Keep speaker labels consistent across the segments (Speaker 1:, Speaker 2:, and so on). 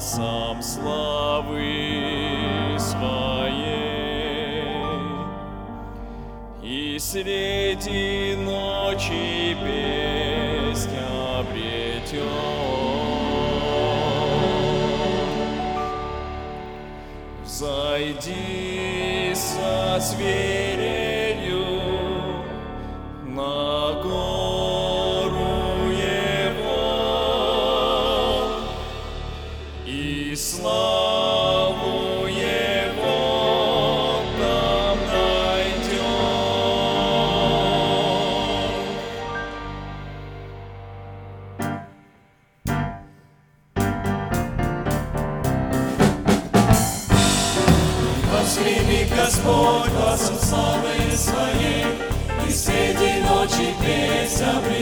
Speaker 1: глазом славы своей, и среди ночи песнь обретет. Взойди со зверью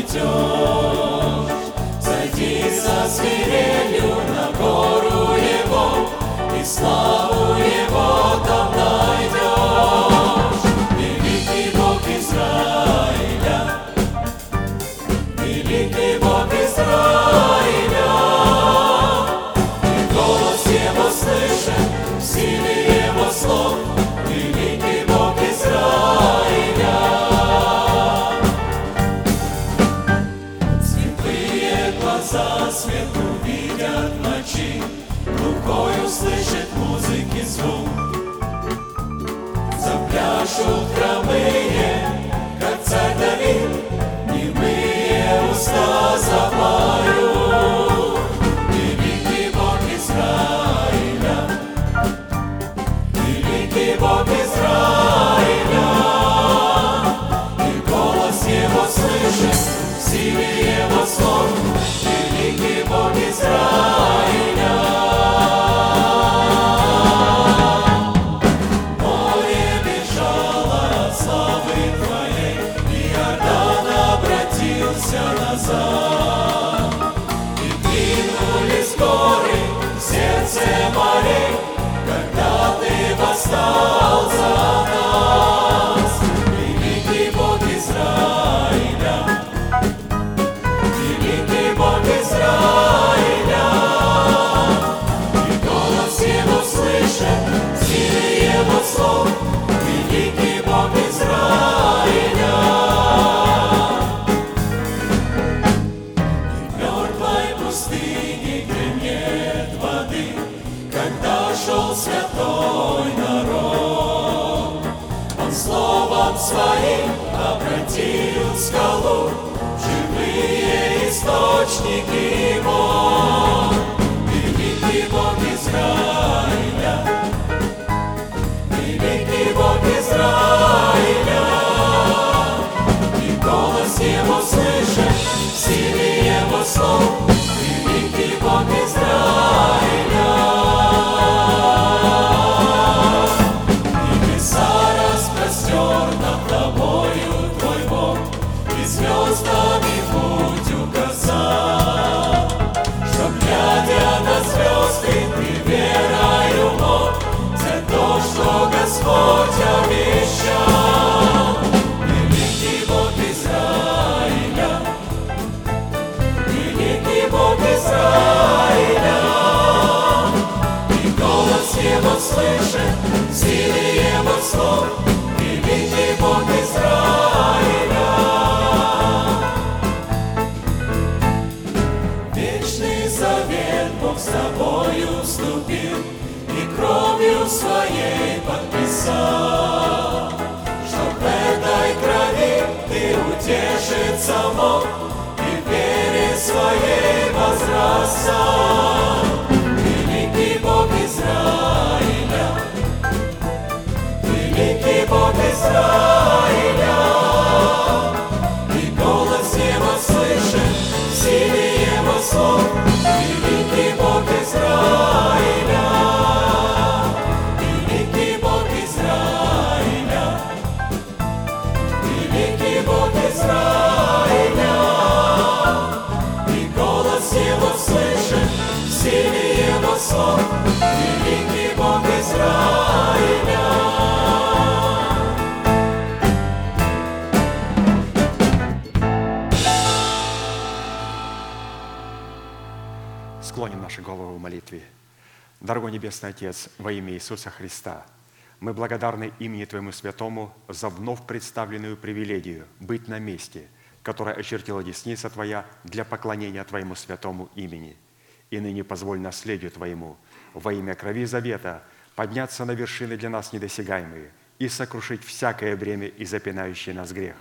Speaker 2: обретешь. Зайди за свирелью на гору Его, И славу Великий Бог Израиля. В мертвой пустыне, где воды, Когда шел святой народ, Он словом своим обратил скалу в источники вод. Великий Бог Израиля, подписал, что в этой крови ты утешиться мог и в вере своей возрастал. Великий Бог Израиля, Великий Бог Израиля, Склоним наши головы в
Speaker 3: молитве. Дорогой Небесный Отец, во имя Иисуса Христа, мы благодарны имени Твоему Святому за вновь представленную привилегию быть на месте, которое очертила десница Твоя для поклонения Твоему Святому имени – и ныне позволь наследию Твоему во имя крови завета подняться на вершины для нас недосягаемые и сокрушить всякое бремя и запинающий нас грех.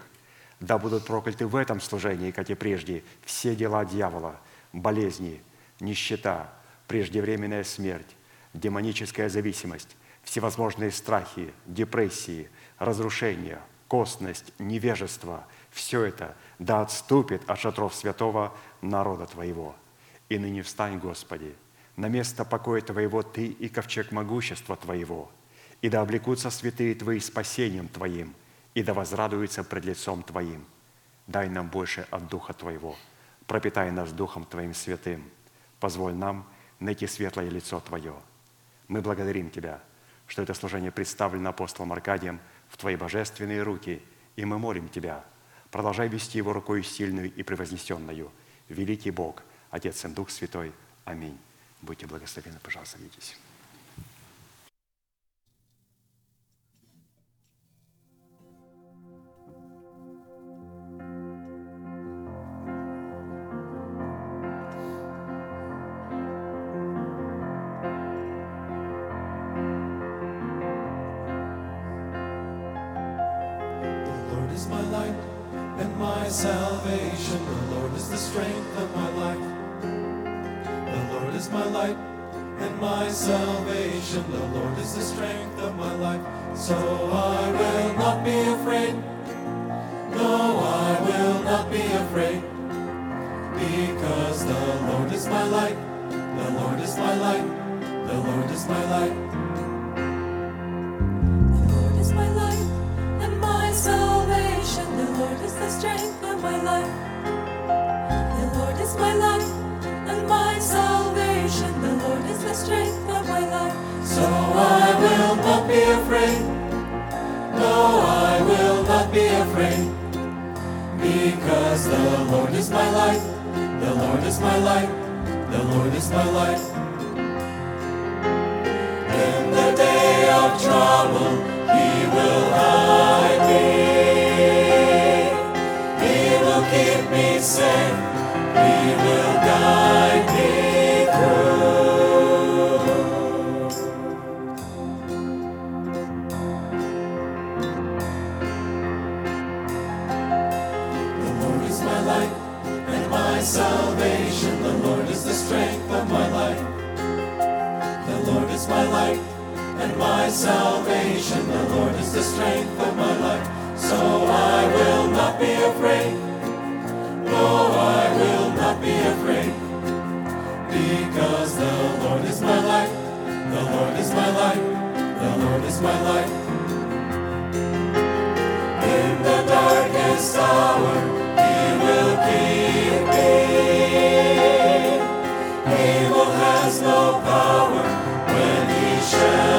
Speaker 3: Да будут прокляты в этом служении, как и прежде, все дела дьявола, болезни, нищета, преждевременная смерть, демоническая зависимость, всевозможные страхи, депрессии, разрушения, костность, невежество – все это да отступит от шатров святого народа Твоего. И ныне встань, Господи, на место покоя Твоего Ты и ковчег могущества Твоего, и да облекутся святые Твои спасением Твоим, и да возрадуются пред лицом Твоим. Дай нам больше от Духа Твоего, пропитай нас Духом Твоим святым. Позволь нам найти светлое лицо Твое. Мы благодарим Тебя, что это служение представлено апостолом Аркадием в Твои божественные руки, и мы молим Тебя, продолжай вести его рукой сильную и превознесенную. Великий Бог, Отец и Дух Святой. Аминь. Будьте благословенны, пожалуйста, садитесь.
Speaker 2: My salvation. The Lord is the strength of my life. The Lord is my light and my salvation. The Lord is the strength of my life. So I will not be afraid. No, I will not be afraid. Because the Lord is my light. The Lord is my light. The Lord is my light. Because the Lord is my light. The Lord is my light. The Lord is my light. In the day of trouble, He will hide me. He will keep me safe. He will guide and my salvation. The Lord is the strength of my life. So I will not be afraid. No, I will not be afraid. Because the Lord is my life. The Lord is my life. The Lord is my light. In the darkest hour, He will keep me. Evil has no power when He shelters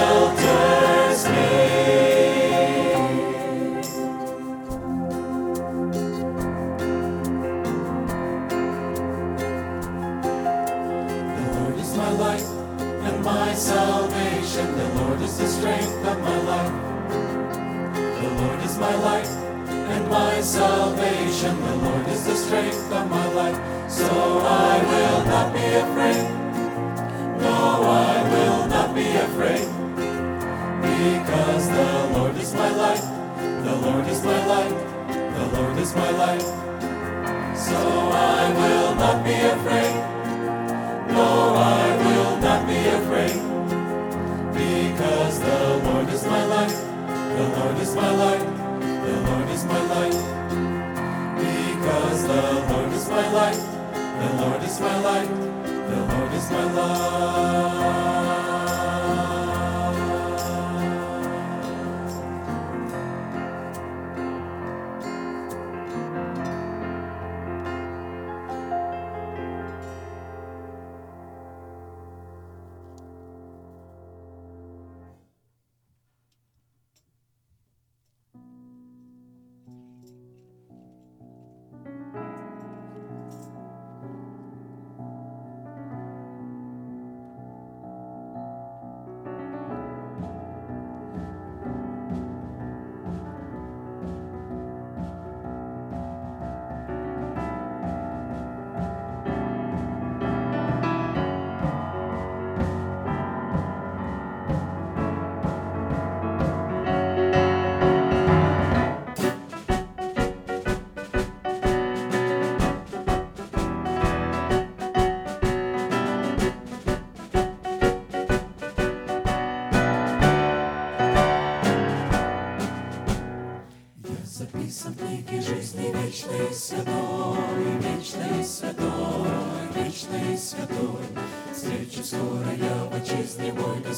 Speaker 2: my light and my salvation. The Lord is the strength of my life. So I will not be afraid. No, I will not be afraid. Because the Lord is my light. The Lord is my light. The Lord is my light. So I will not be afraid. No, I will not be afraid. Because the Lord is my light. The Lord is my light. The Lord is my light. Because the Lord is my light. The Lord is my light. The Lord is my light.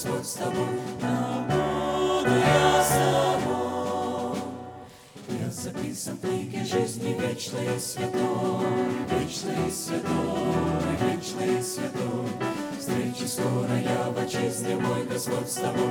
Speaker 2: Господь с тобой, там буду я с тобой. Я записан в книге жизни вечной святой, вечной святой, вечной святой. Встречи скоро я в отчизне мой, Господь с тобой,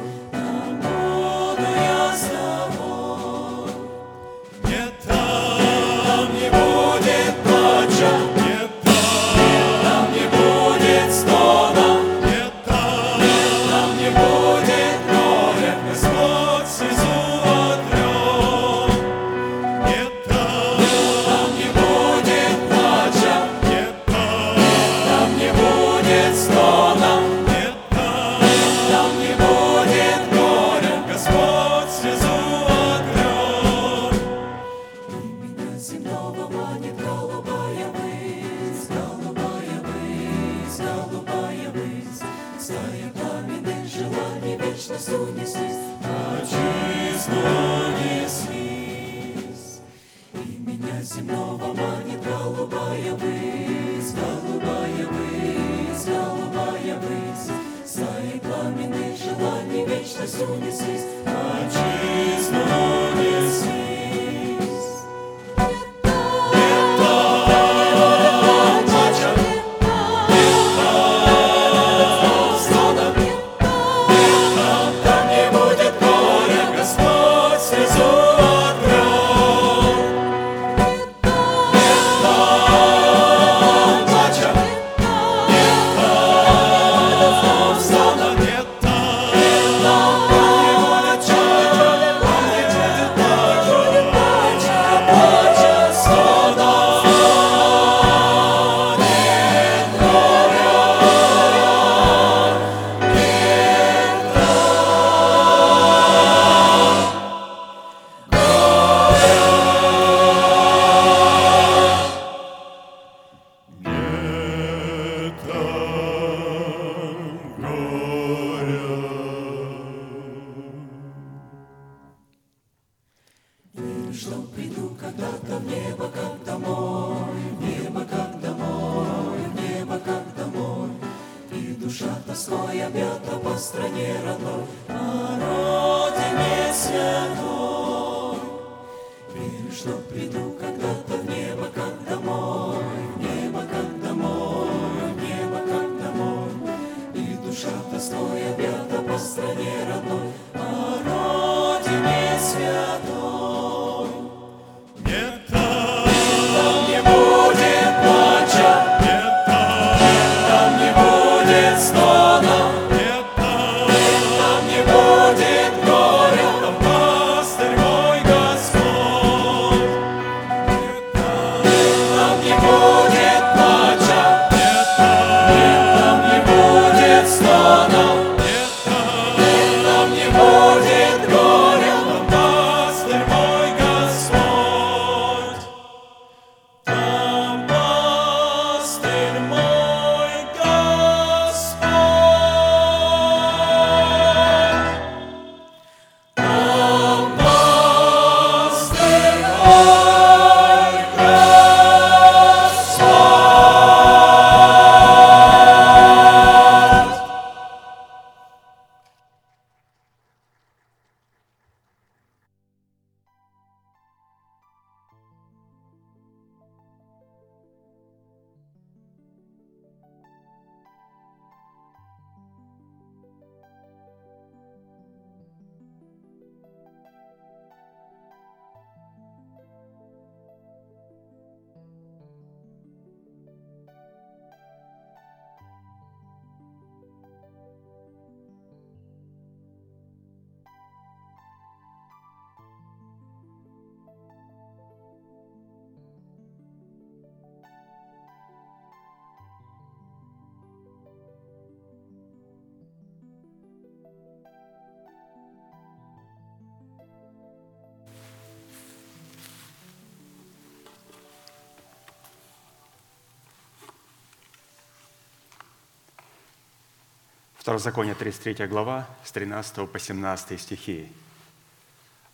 Speaker 3: Второзаконие, 33 глава, с 13 по 17 стихи.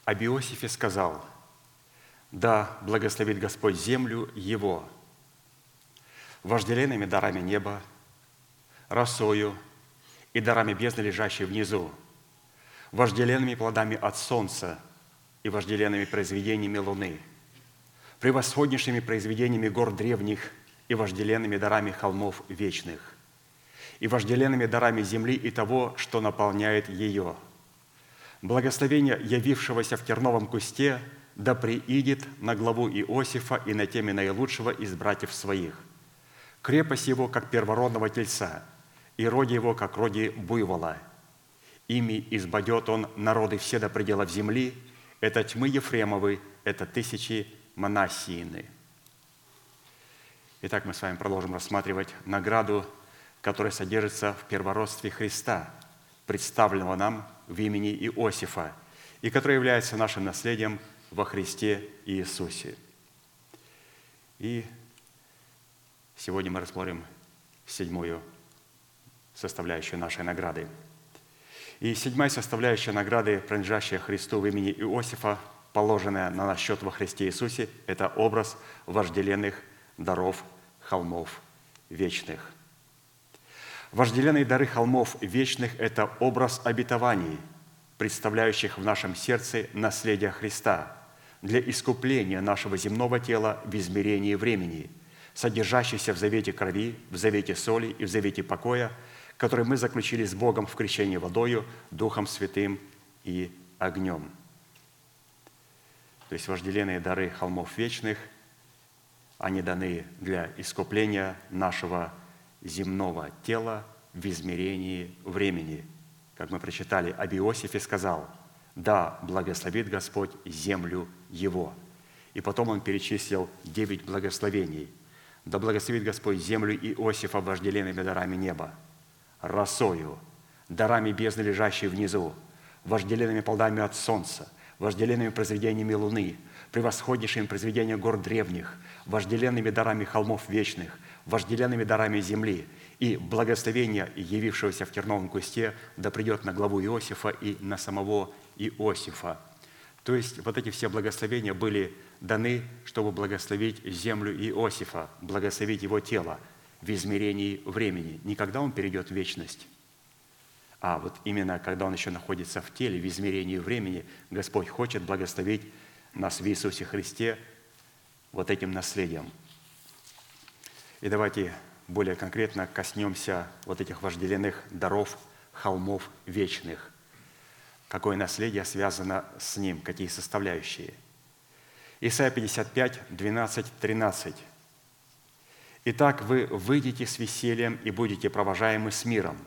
Speaker 3: «Об Иосифе сказал, «Да, благословит Господь землю его, вожделенными дарами неба, росою и дарами бездны, лежащей внизу, вожделенными плодами от солнца и вожделенными произведениями луны, превосходнейшими произведениями гор древних и вожделенными дарами холмов вечных, и вожделенными дарами земли и того, что наполняет ее. Благословение явившегося в терновом кусте да приидет на главу Иосифа и на теме наилучшего из братьев своих. Крепость его, как первородного тельца, и роди его, как роди буйвола. Ими избадет он народы все до пределов земли, это тьмы Ефремовы, это тысячи Манассиины. Итак, мы с вами продолжим рассматривать награду, которая содержится в первородстве Христа, представленного нам в имени Иосифа, и которая является нашим наследием во Христе Иисусе. И сегодня мы рассмотрим седьмую составляющую нашей награды. И седьмая составляющая награды, принадлежащая Христу в имени Иосифа, положенная на наш счет во Христе Иисусе, это образ вожделенных даров холмов вечных. Вожделенные дары холмов вечных – это образ обетований, представляющих в нашем сердце наследие Христа для искупления нашего земного тела в измерении времени, содержащийся в завете крови, в завете соли и в завете покоя, который мы заключили с Богом в крещении водою, Духом Святым и огнем. То есть вожделенные дары холмов вечных, они даны для искупления нашего земного тела в измерении времени. Как мы прочитали, об Иосифе сказал, «Да, благословит Господь землю его». И потом он перечислил девять благословений. «Да благословит Господь землю Иосифа вожделенными дарами неба, росою, дарами бездны, лежащей внизу, вожделенными плодами от солнца, вожделенными произведениями луны, превосходнейшими произведениями гор древних, вожделенными дарами холмов вечных, вожделенными дарами земли, и благословение, явившегося в терновом кусте, да придет на главу Иосифа и на самого Иосифа. То есть вот эти все благословения были даны, чтобы благословить землю Иосифа, благословить его тело в измерении времени. Не когда он перейдет в вечность, а вот именно когда он еще находится в теле, в измерении времени, Господь хочет благословить нас в Иисусе Христе вот этим наследием. И давайте более конкретно коснемся вот этих вожделенных даров холмов вечных. Какое наследие связано с ним, какие составляющие. Исайя 55, 12, 13. «Итак, вы выйдете с весельем и будете провожаемы с миром.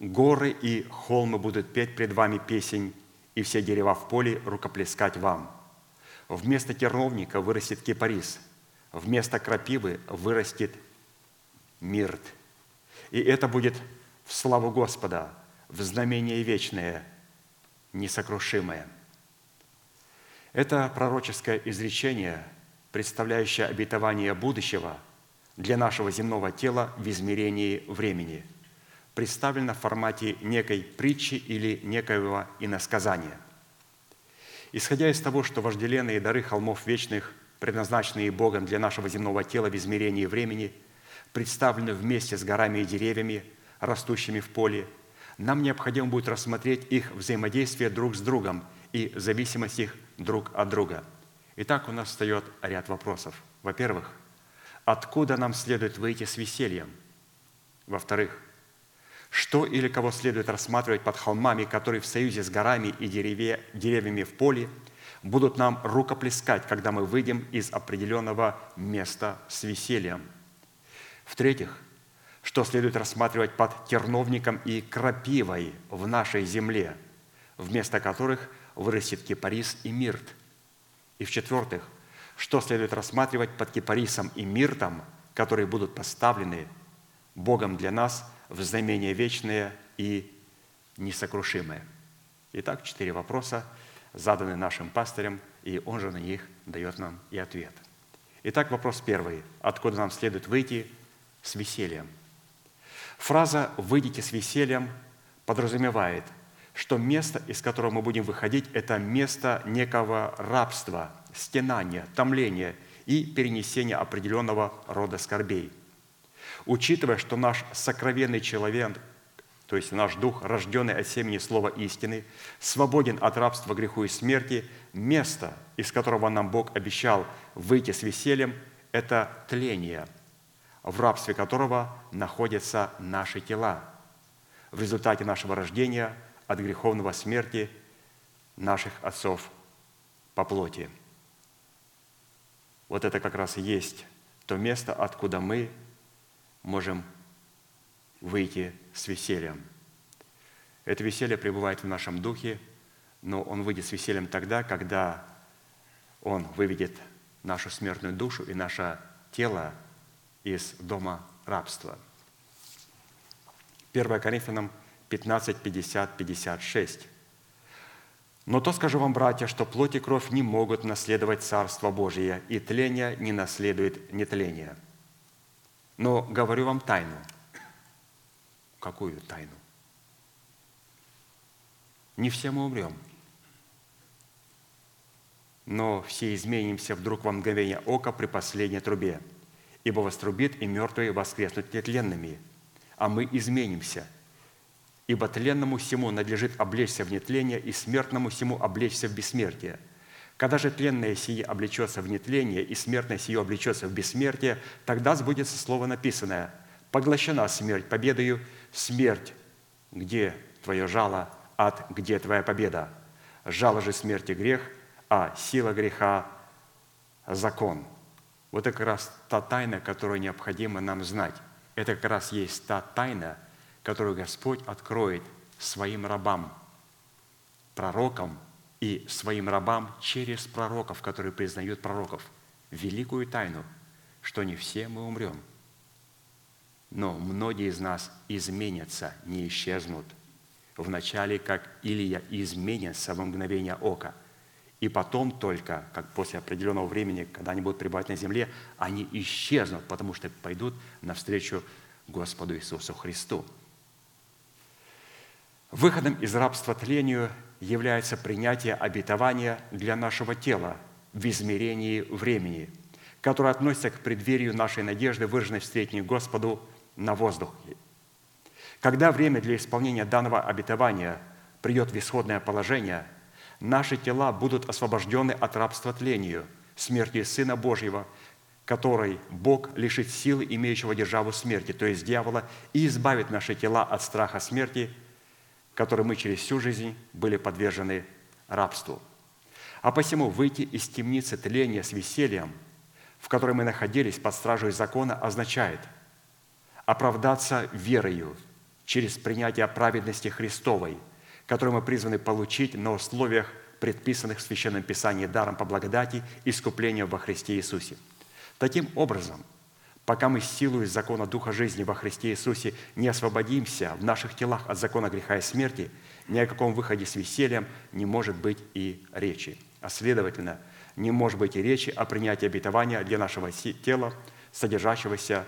Speaker 3: Горы и холмы будут петь пред вами песень, и все дерева в поле рукоплескать вам. Вместо терновника вырастет кипарис, вместо крапивы вырастет мирт. И это будет в славу Господа, в знамение вечное, несокрушимое. Это пророческое изречение, представляющее обетование будущего для нашего земного тела в измерении времени, представлено в формате некой притчи или некоего иносказания. Исходя из того, что вожделенные дары холмов вечных, предназначенные Богом для нашего земного тела в измерении времени – представлены вместе с горами и деревьями, растущими в поле, нам необходимо будет рассмотреть их взаимодействие друг с другом и зависимость их друг от друга. Итак, у нас встает ряд вопросов. Во-первых, откуда нам следует выйти с весельем? Во-вторых, что или кого следует рассматривать под холмами, которые в союзе с горами и деревья, деревьями в поле будут нам рукоплескать, когда мы выйдем из определенного места с весельем – в-третьих, что следует рассматривать под терновником и крапивой в нашей земле, вместо которых вырастет кипарис и мирт. И в-четвертых, что следует рассматривать под кипарисом и миртом, которые будут поставлены Богом для нас в знамение вечное и несокрушимое. Итак, четыре вопроса заданы нашим пастырям, и он же на них дает нам и ответ. Итак, вопрос первый. Откуда нам следует выйти с весельем. Фраза «выйдите с весельем» подразумевает, что место, из которого мы будем выходить, это место некого рабства, стенания, томления и перенесения определенного рода скорбей. Учитывая, что наш сокровенный человек, то есть наш дух, рожденный от семени слова истины, свободен от рабства греху и смерти, место, из которого нам Бог обещал выйти с весельем, это тление, в рабстве которого находятся наши тела в результате нашего рождения от греховного смерти наших отцов по плоти. Вот это как раз и есть то место, откуда мы можем выйти с весельем. Это веселье пребывает в нашем духе, но он выйдет с весельем тогда, когда он выведет нашу смертную душу и наше тело из дома рабства. 1 Коринфянам 15, 50, 56. Но то скажу вам, братья, что плоть и кровь не могут наследовать Царство Божие, и тление не наследует нетление. Но говорю вам тайну. Какую тайну? Не все мы умрем, но все изменимся вдруг во мгновение ока при последней трубе. Ибо вострубит, и мертвые воскреснут нетленными, а мы изменимся – Ибо тленному всему надлежит облечься в нетление, и смертному всему облечься в бессмертие. Когда же тленное сие облечется в нетление, и смертное сие облечется в бессмертие, тогда сбудется слово написанное «Поглощена смерть победою, смерть, где твое жало, ад, где твоя победа? Жало же смерти грех, а сила греха – закон». Вот это как раз та тайна, которую необходимо нам знать. Это как раз есть та тайна – которую Господь откроет своим рабам, пророкам и своим рабам через пророков, которые признают пророков. Великую тайну, что не все мы умрем, но многие из нас изменятся, не исчезнут. Вначале, как Илия изменится во мгновение ока, и потом только, как после определенного времени, когда они будут пребывать на земле, они исчезнут, потому что пойдут навстречу Господу Иисусу Христу. Выходом из рабства тлению является принятие обетования для нашего тела в измерении времени, которое относится к преддверию нашей надежды, выраженной встретней Господу на воздухе. Когда время для исполнения данного обетования придет в исходное положение, наши тела будут освобождены от рабства тлению, смерти Сына Божьего, который Бог лишит силы имеющего державу смерти, то есть дьявола, и избавит наши тела от страха смерти – которой мы через всю жизнь были подвержены рабству. А посему выйти из темницы тления с весельем, в которой мы находились под стражей закона, означает оправдаться верою через принятие праведности Христовой, которую мы призваны получить на условиях, предписанных в Священном Писании даром по благодати искупления во Христе Иисусе. Таким образом – пока мы силу из закона Духа жизни во Христе Иисусе не освободимся в наших телах от закона греха и смерти, ни о каком выходе с весельем не может быть и речи. А следовательно, не может быть и речи о принятии обетования для нашего тела, содержащегося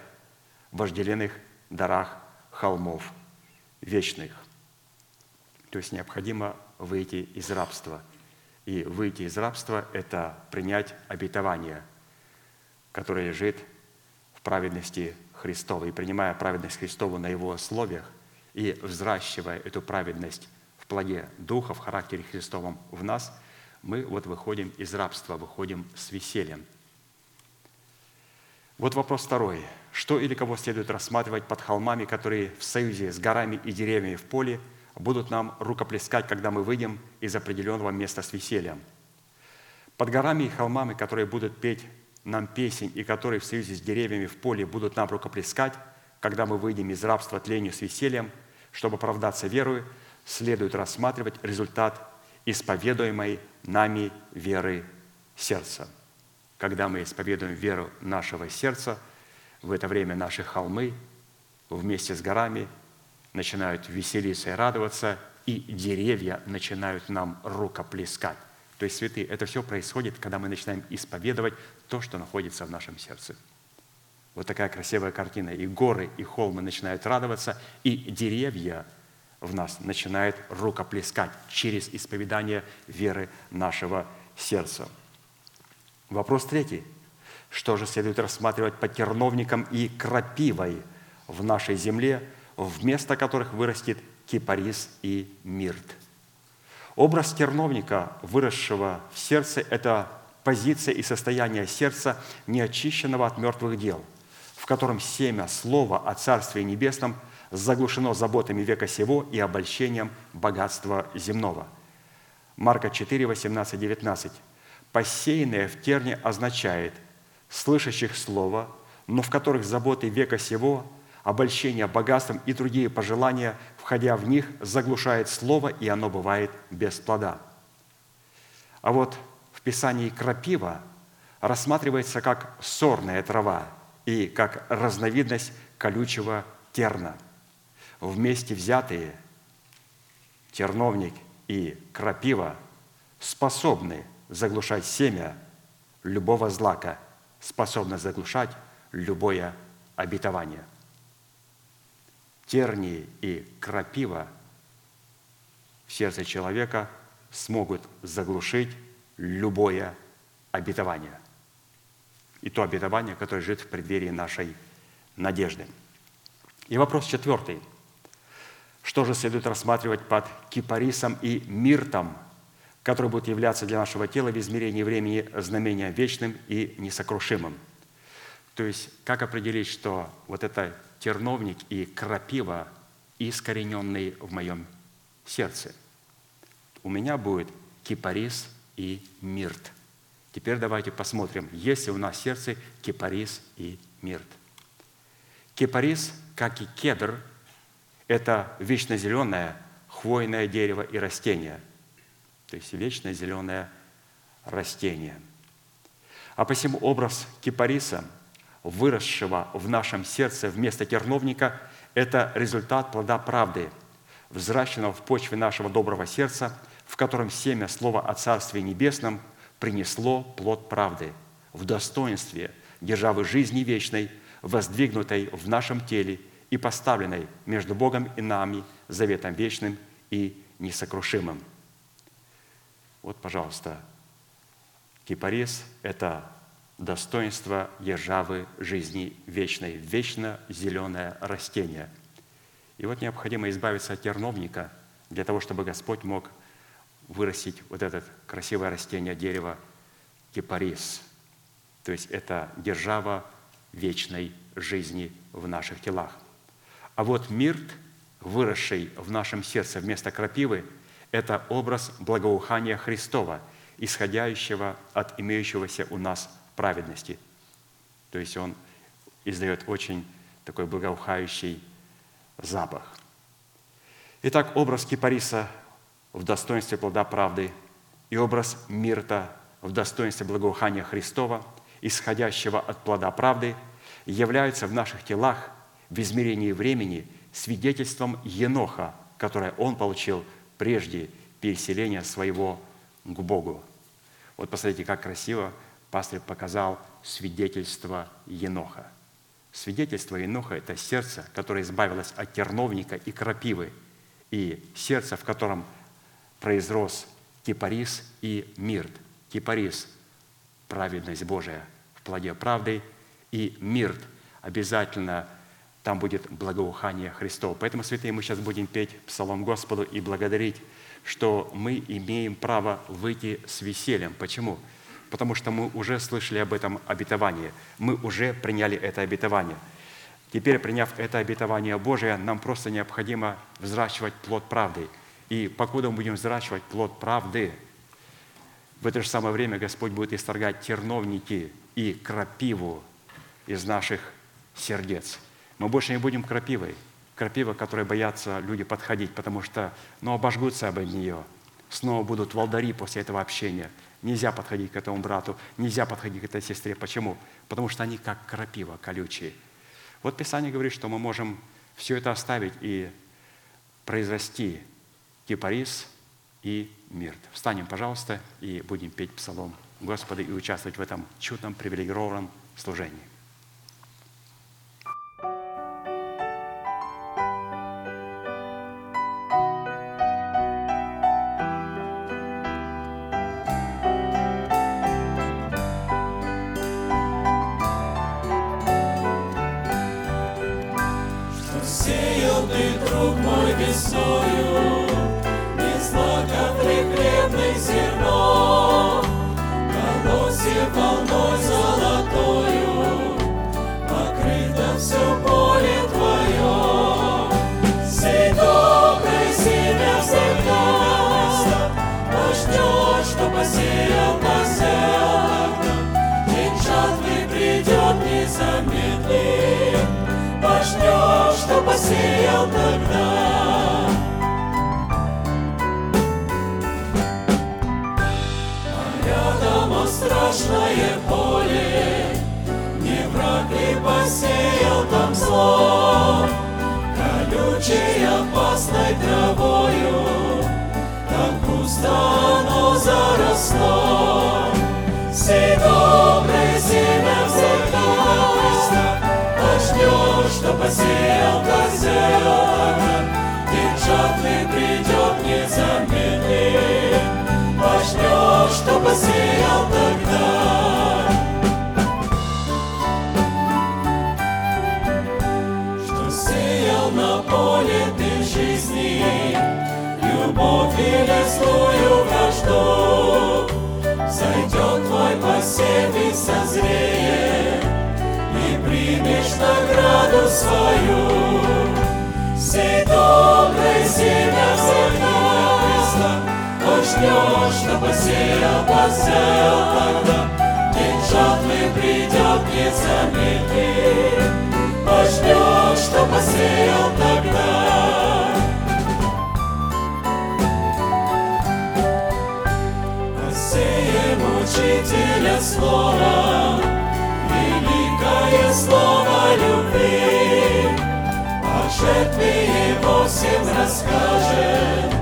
Speaker 3: в вожделенных дарах холмов вечных. То есть необходимо выйти из рабства. И выйти из рабства – это принять обетование, которое лежит в праведности Христовой, и принимая праведность Христову на Его условиях и взращивая эту праведность в плоде Духа, в характере Христовом в нас, мы вот выходим из рабства, выходим с весельем. Вот вопрос второй. Что или кого следует рассматривать под холмами, которые в союзе с горами и деревьями в поле будут нам рукоплескать, когда мы выйдем из определенного места с весельем? Под горами и холмами, которые будут петь нам песень, и которые в союзе с деревьями в поле будут нам рукоплескать, когда мы выйдем из рабства тлению с весельем, чтобы оправдаться верою, следует рассматривать результат исповедуемой нами веры сердца. Когда мы исповедуем веру нашего сердца, в это время наши холмы вместе с горами начинают веселиться и радоваться, и деревья начинают нам рукоплескать. То есть, святые, это все происходит, когда мы начинаем исповедовать то, что находится в нашем сердце. Вот такая красивая картина. И горы, и холмы начинают радоваться, и деревья в нас начинают рукоплескать через исповедание веры нашего сердца. Вопрос третий. Что же следует рассматривать по терновникам и крапивой в нашей земле, вместо которых вырастет кипарис и мирт. Образ терновника, выросшего в сердце, это позиция и состояние сердца, неочищенного от мертвых дел, в котором семя слова о Царстве Небесном заглушено заботами века сего и обольщением богатства земного. Марка 4, 18, 19. «Посеянное в терне означает слышащих слово, но в которых заботы века сего, обольщение богатством и другие пожелания, входя в них, заглушает слово, и оно бывает без плода». А вот в Писании крапива рассматривается как сорная трава и как разновидность колючего терна. Вместе взятые терновник и крапива способны заглушать семя любого злака, способны заглушать любое обетование. Тернии и крапива в сердце человека смогут заглушить любое обетование. И то обетование, которое живет в преддверии нашей надежды. И вопрос четвертый. Что же следует рассматривать под кипарисом и миртом, который будет являться для нашего тела в измерении времени знамением вечным и несокрушимым? То есть, как определить, что вот это терновник и крапива, искорененный в моем сердце? У меня будет кипарис и мирт. Теперь давайте посмотрим, есть ли у нас в сердце кипарис и мирт. Кипарис, как и кедр, это вечно зеленое хвойное дерево и растение. То есть вечно зеленое растение. А посему образ кипариса, выросшего в нашем сердце вместо терновника, это результат плода правды, взращенного в почве нашего доброго сердца – в котором семя слова о Царстве Небесном принесло плод правды в достоинстве державы жизни вечной, воздвигнутой в нашем теле и поставленной между Богом и нами заветом вечным и несокрушимым. Вот, пожалуйста, кипарис – это достоинство державы жизни вечной, вечно зеленое растение. И вот необходимо избавиться от терновника для того, чтобы Господь мог вырастить вот это красивое растение, дерево кипарис. То есть это держава вечной жизни в наших телах. А вот мирт, выросший в нашем сердце вместо крапивы, это образ благоухания Христова, исходящего от имеющегося у нас праведности. То есть он издает очень такой благоухающий запах. Итак, образ кипариса в достоинстве плода правды и образ мирта в достоинстве благоухания Христова, исходящего от плода правды, являются в наших телах в измерении времени свидетельством Еноха, которое он получил прежде переселения своего к Богу. Вот посмотрите, как красиво пастор показал свидетельство Еноха. Свидетельство Еноха – это сердце, которое избавилось от терновника и крапивы, и сердце, в котором – произрос кипарис и мирт. Кипарис – праведность Божия в плоде правды, и мирт – обязательно там будет благоухание Христова. Поэтому, святые, мы сейчас будем петь псалом Господу и благодарить, что мы имеем право выйти с весельем. Почему? Потому что мы уже слышали об этом обетовании. Мы уже приняли это обетование. Теперь, приняв это обетование Божие, нам просто необходимо взращивать плод правды – и покуда мы будем взращивать плод правды, в это же самое время Господь будет исторгать терновники и крапиву из наших сердец. Мы больше не будем крапивой. Крапива, которой боятся люди подходить, потому что ну, обожгутся об нее. Снова будут волдари после этого общения. Нельзя подходить к этому брату, нельзя подходить к этой сестре. Почему? Потому что они как крапива колючие. Вот Писание говорит, что мы можем все это оставить и произрасти кипарис и мирт. Встанем, пожалуйста, и будем петь псалом Господа и участвовать в этом чудном, привилегированном служении.
Speaker 2: Посеял тогда. А рядом о страшное поле, не враг ли посеял там зло, колючей опасной травою, там густо оно заросло. Посеял тогда Что сеял на поле ты в жизни Любовь или злую вражду Зайдет твой посев и созреет, И примешь награду свою. Доброе семя всегда Христа Пожнешь, что посеял, посеял тогда. День жатвы придет, не замедли. Пожнешь, что посеял тогда. Посеем учителя слова, великое слово любви. О жертве его всем расскажет,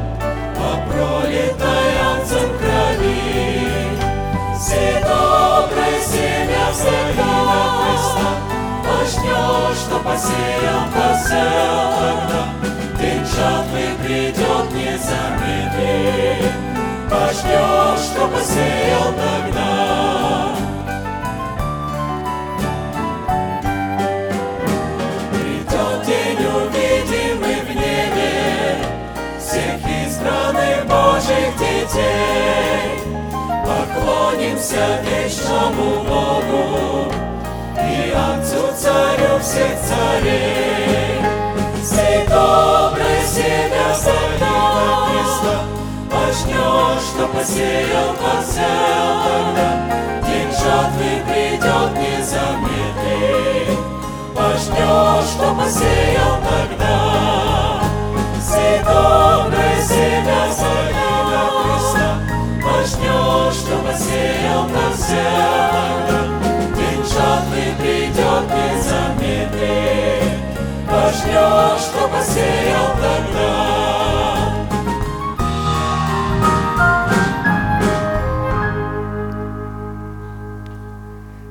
Speaker 2: пролитой отцем крови. Все доброе семя всегда Христа, Пожнешь, что посеял, посеял тогда. Жатвы придет, не замедли. Пожнешь, что посеял тогда. Поклонимся вечному Богу И Отцу Царю всех царей. Доброе семя всегда Христа Пожнешь, что посеял, посеял тогда. День жатвы придет, не замедли. Пожнешь, что посеял тогда. Сей доброе семя всегда. Пожнешь, что посеял, тогда. День жатвы придет, не замедли. Пожнешь, что посеял тогда.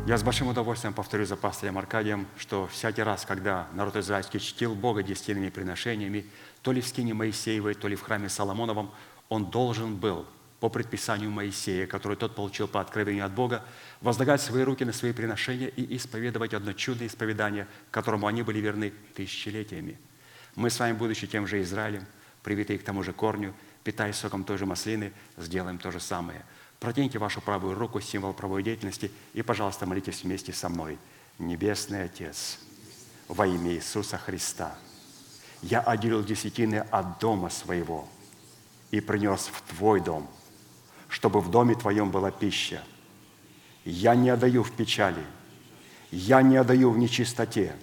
Speaker 3: Я с большим удовольствием повторю за пастырем Аркадием, что всякий раз, когда народ израильский чтил Бога десятинными приношениями, то ли в скине Моисеевой, то ли в храме Соломоновом, он должен был по предписанию Моисея, который тот получил по откровению от Бога, возлагать свои руки на свои приношения и исповедовать одно чудное исповедание, которому они были верны тысячелетиями. Мы с вами, будучи тем же Израилем, привитые к тому же корню, питаясь соком той же маслины, сделаем то же самое – Протяните вашу правую руку, символ правой деятельности, и, пожалуйста, молитесь вместе со мной. Небесный Отец, во имя Иисуса Христа, я отделил десятины от дома своего и принес в Твой дом, чтобы в доме Твоем была пища. Я не отдаю в печали, я не отдаю в нечистоте,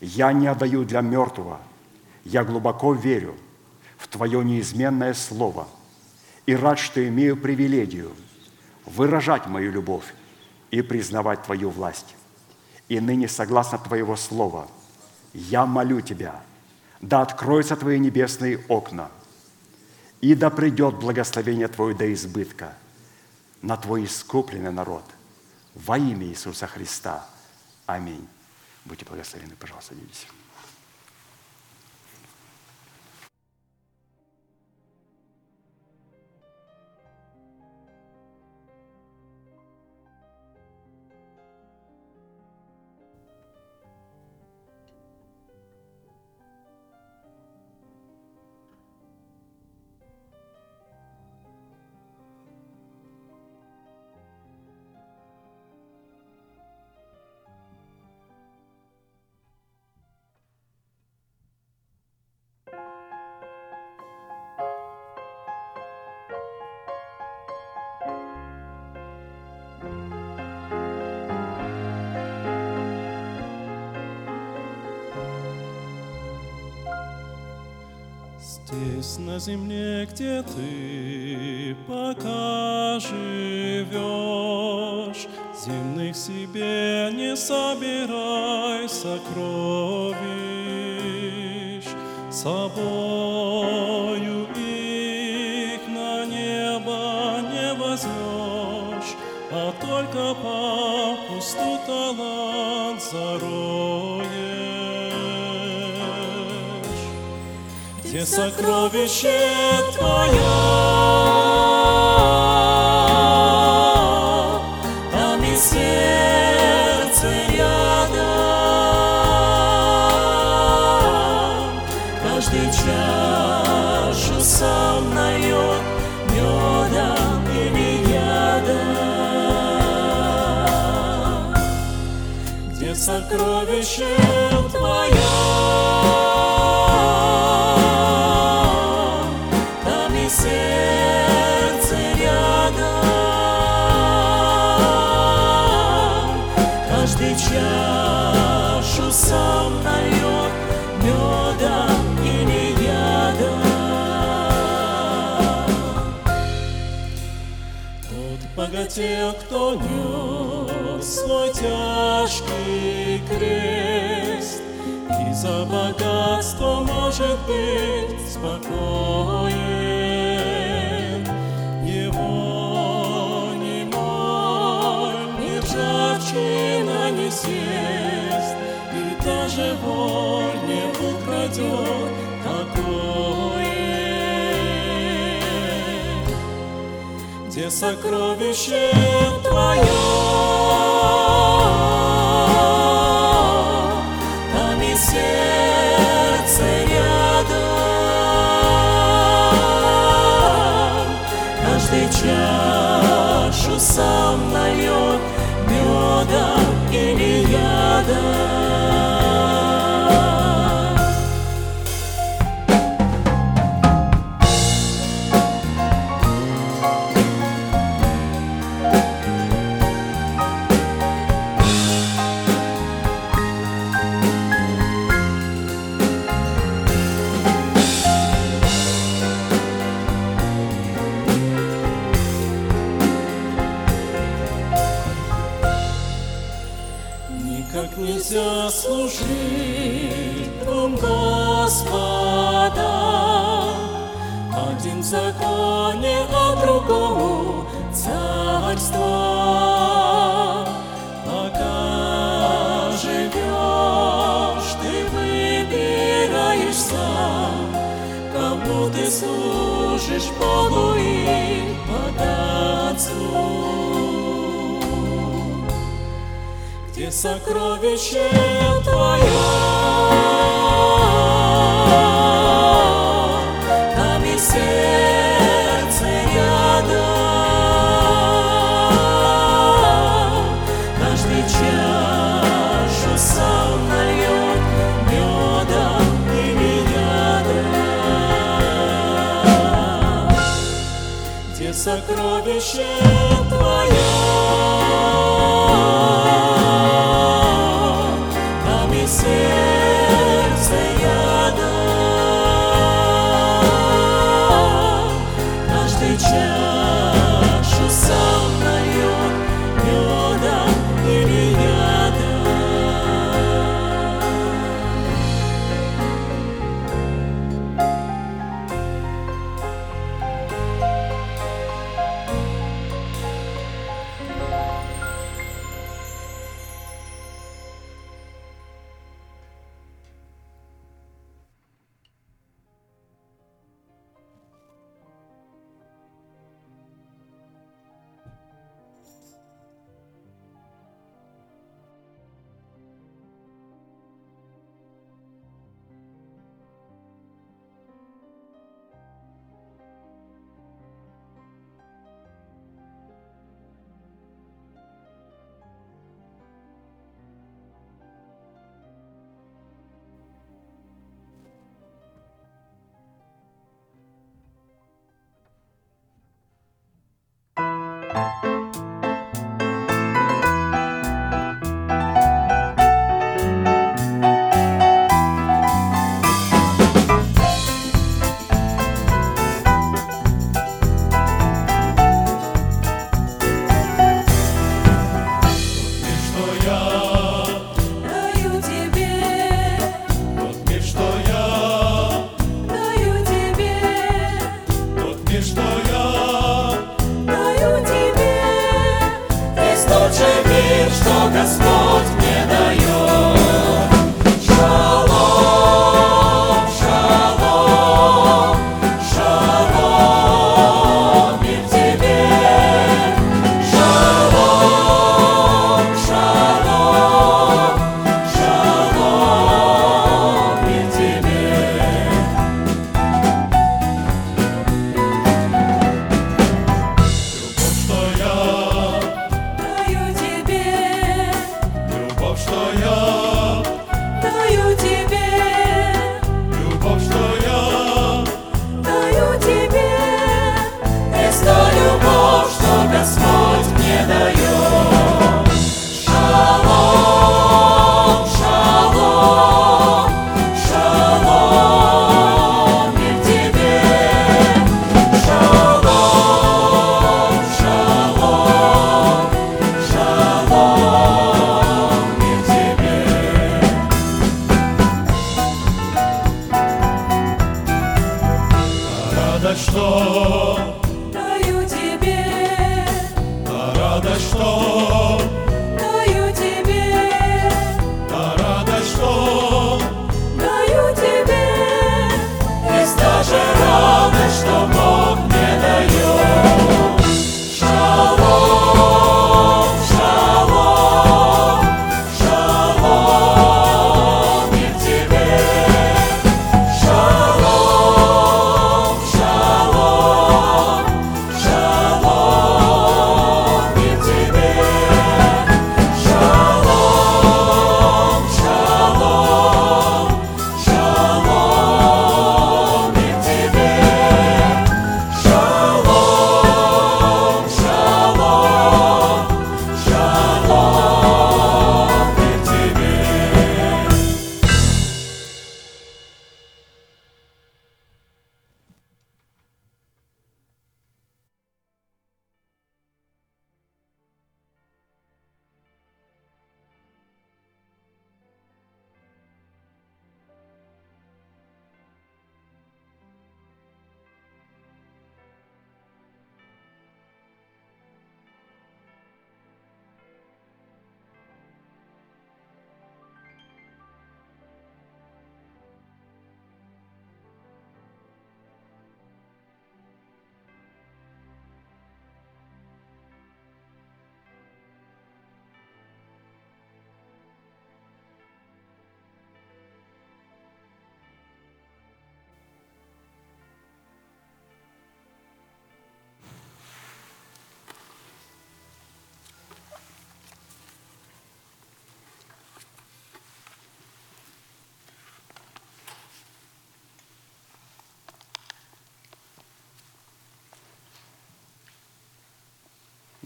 Speaker 3: я не отдаю для мертвого, я глубоко верю в Твое неизменное Слово – и рад, что имею привилегию выражать мою любовь и признавать Твою власть. И ныне, согласно Твоего Слова, я молю Тебя, да откроются Твои небесные окна, и да придет благословение Твое до избытка на Твой искупленный народ. Во имя Иисуса Христа. Аминь. Будьте благословены, пожалуйста, садитесь.
Speaker 1: На земле, где ты пока живешь, Земных себе не собирай сокровищ, Где сокровище Твое, там и сердце рядом. Каждый чашу сам нальет медом или ядом. Где сокровище богател, кто нес свой тяжкий крест, И за богатство может быть спокоен. Сокровище Твое, там и сердце рядом. Каждый чашу сам нальет медом или ядом. Нельзя служить двум Господам. Один в сокровище Твое, там и сердце рядом. Каждый чашу сам нальет медом или ядом где сокровище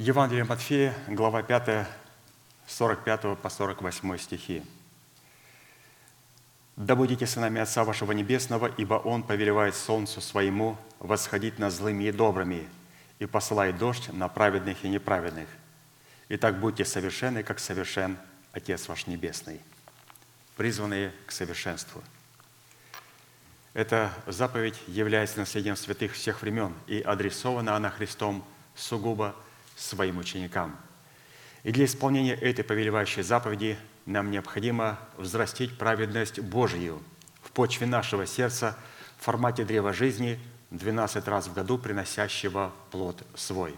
Speaker 3: Евангелие Матфея, глава 5, 45 по 48 стихи. «Да будете сынами Отца вашего Небесного, ибо Он повелевает солнцу своему восходить над злыми и добрыми, и посылает дождь на праведных и неправедных. Итак, будьте совершенны, как совершен Отец ваш Небесный» призванные к совершенству. Эта заповедь является наследием святых всех времен, и адресована она Христом сугубо своим ученикам. И для исполнения этой повелевающей заповеди нам необходимо взрастить праведность Божию в почве нашего сердца в формате древа жизни 12 раз в году, приносящего плод свой.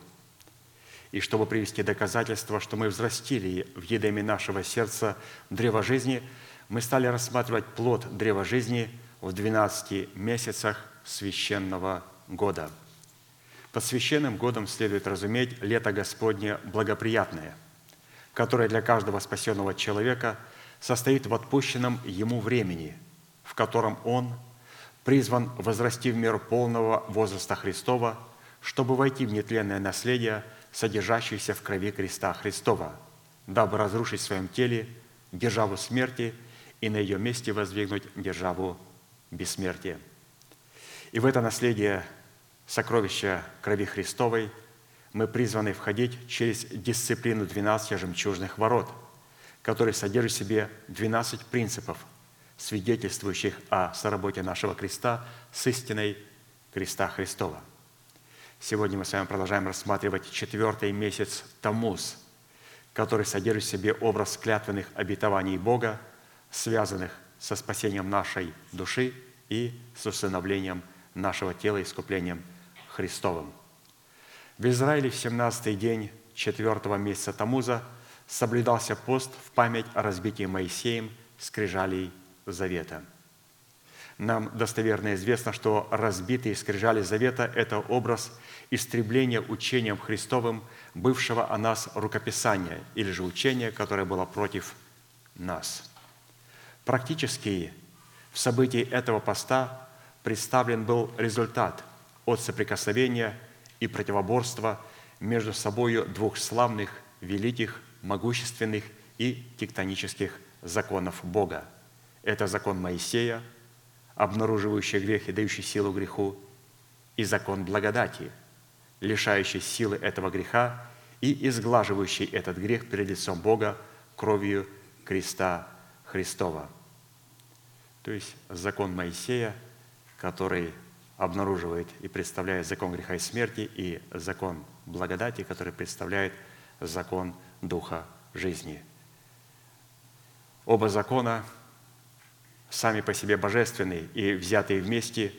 Speaker 3: И чтобы привести доказательство, что мы взрастили в едеме нашего сердца древо жизни – мы стали рассматривать плод древа жизни в 12 месяцах священного года. Под священным годом следует разуметь лето Господне благоприятное, которое для каждого спасенного человека состоит в отпущенном ему времени, в котором он призван возрасти в меру полного возраста Христова, чтобы войти в нетленное наследие, содержащееся в крови креста Христова, дабы разрушить в своем теле державу смерти – и на ее месте воздвигнуть державу бессмертия. И в это наследие сокровища крови Христовой мы призваны входить через дисциплину 12 жемчужных ворот, которые содержат в себе 12 принципов, свидетельствующих о соработе нашего креста с истиной креста Христова. Сегодня мы с вами продолжаем рассматривать четвертый месяц Тамуз, который содержит в себе образ клятвенных обетований Бога – связанных со спасением нашей души и с усыновлением нашего тела искуплением Христовым. В Израиле в 17-й день четвертого месяца Тамуза соблюдался пост в память о разбитии Моисеем скрижалей Завета. Нам достоверно известно, что разбитые скрижали Завета – это образ истребления учением Христовым бывшего о нас рукописания или же учения, которое было против нас – Практически в событии этого поста представлен был результат от соприкосновения и противоборства между собой двух славных, великих, могущественных и тектонических законов Бога. Это закон Моисея, обнаруживающий грех и дающий силу греху, и закон благодати, лишающий силы этого греха и изглаживающий этот грех перед лицом Бога кровью креста Христова – то есть закон Моисея, который обнаруживает и представляет закон греха и смерти, и закон благодати, который представляет закон Духа жизни. Оба закона сами по себе божественные и взятые вместе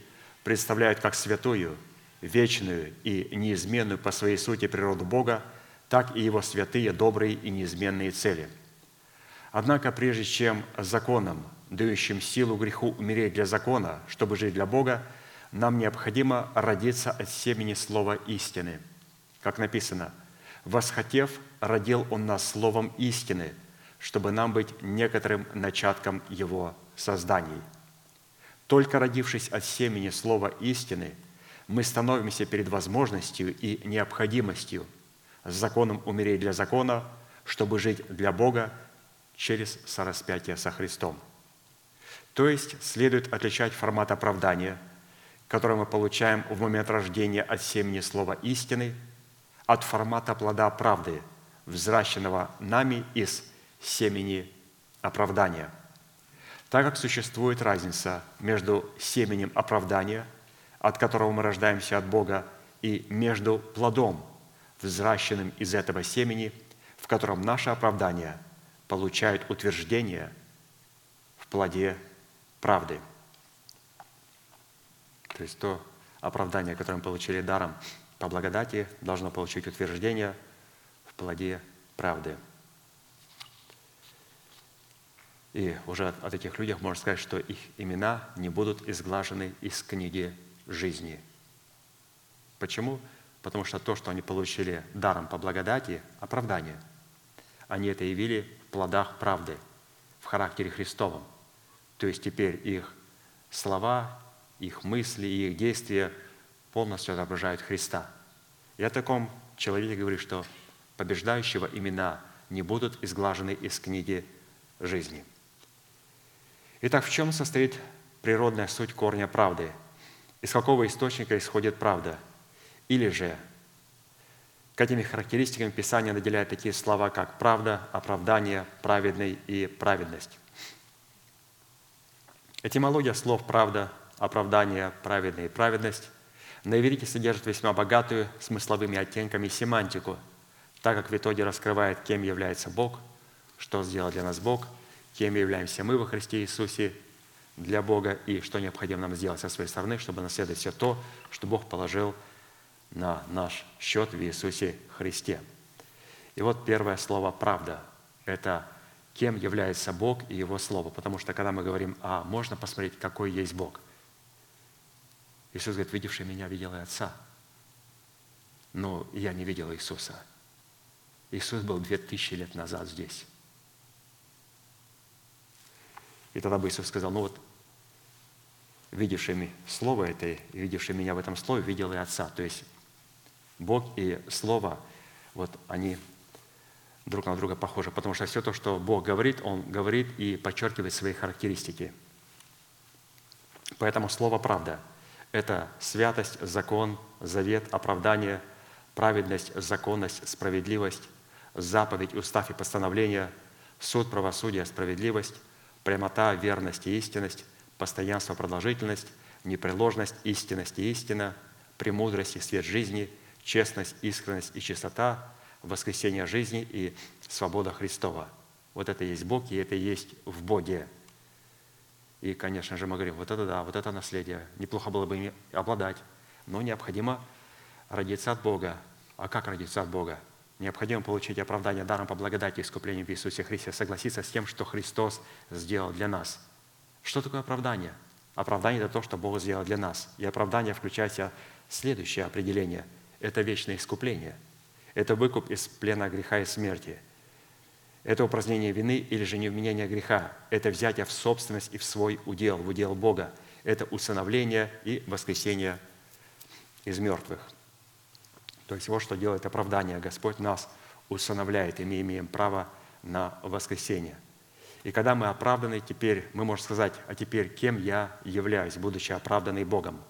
Speaker 3: представляют как святую, вечную и неизменную по своей сути природу Бога, так и Его святые, добрые и неизменные цели. Однако прежде чем законом дающим силу греху умереть для закона, чтобы жить для Бога, нам необходимо родиться от семени слова истины. Как написано, «Восхотев, родил Он нас словом истины, чтобы нам быть некоторым начатком Его созданий». Только родившись от семени слова истины, мы становимся перед возможностью и необходимостью с законом умереть для закона, чтобы жить для Бога через сораспятие со Христом – то есть следует отличать формат оправдания, который мы получаем в момент рождения от семени слова истины, от формата плода правды, взращенного нами из семени оправдания. Так как существует разница между семенем оправдания, от которого мы рождаемся от Бога, и между плодом, взращенным из этого семени, в котором наше оправдание получает утверждение в плоде правды. То есть то оправдание, которое мы получили даром по благодати, должно получить утверждение в плоде правды. И уже от этих людей можно сказать, что их имена не будут изглажены из книги жизни. Почему? Потому что то, что они получили даром по благодати, оправдание, они это явили в плодах правды, в характере Христовом – то есть теперь их слова, их мысли и их действия полностью отображают Христа. И о таком человеке говорит, что побеждающего имена не будут изглажены из книги жизни. Итак, в чем состоит природная суть корня правды? Из какого источника исходит правда? Или же к этими характеристикам Писание наделяет такие слова, как правда, оправдание, праведный и праведность. Этимология слов «правда», «оправдание», «праведный» и «праведность» на иврите содержит весьма богатую смысловыми оттенками семантику, так как в итоге раскрывает, кем является Бог, что сделал для нас Бог, кем являемся мы во Христе Иисусе для Бога и что необходимо нам сделать со своей стороны, чтобы наследовать все то, что Бог положил на наш счет в Иисусе Христе. И вот первое слово «правда» – это кем является Бог и Его Слово. Потому что когда мы говорим, а можно посмотреть, какой есть Бог? Иисус говорит, видевший меня, видел и Отца. Но я не видел Иисуса. Иисус был две тысячи лет назад здесь. И тогда бы Иисус сказал, ну вот, видевшими Слово это, и видевший меня в этом Слове, видел и Отца. То есть Бог и Слово, вот они друг на друга похожи, потому что все то, что Бог говорит, Он говорит и подчеркивает свои характеристики. Поэтому Слово «правда» – это святость, закон, завет, оправдание, праведность, законность, справедливость, заповедь, устав и постановление, суд, правосудие, справедливость, прямота, верность и истинность, постоянство, продолжительность, непреложность, истинность и истина, премудрость и свет жизни, честность, искренность и чистота, воскресение жизни и свобода Христова. Вот это есть Бог, и это есть в Боге. И, конечно же, мы говорим, вот это да, вот это наследие. Неплохо было бы ими обладать, но необходимо родиться от Бога. А как родиться от Бога? Необходимо получить оправдание даром по благодати и искуплению в Иисусе Христе, согласиться с тем, что Христос сделал для нас. Что такое оправдание? Оправдание – это то, что Бог сделал для нас. И оправдание включает в себя следующее определение – это вечное искупление. Это выкуп из плена греха и смерти. Это упразднение вины или же невменение греха. Это взятие в собственность и в свой удел, в удел Бога. Это усыновление и воскресение из мертвых. То есть вот что делает оправдание. Господь нас усыновляет, и мы имеем право на воскресение. И когда мы оправданы, теперь мы можем сказать, а теперь кем я являюсь, будучи оправданный Богом?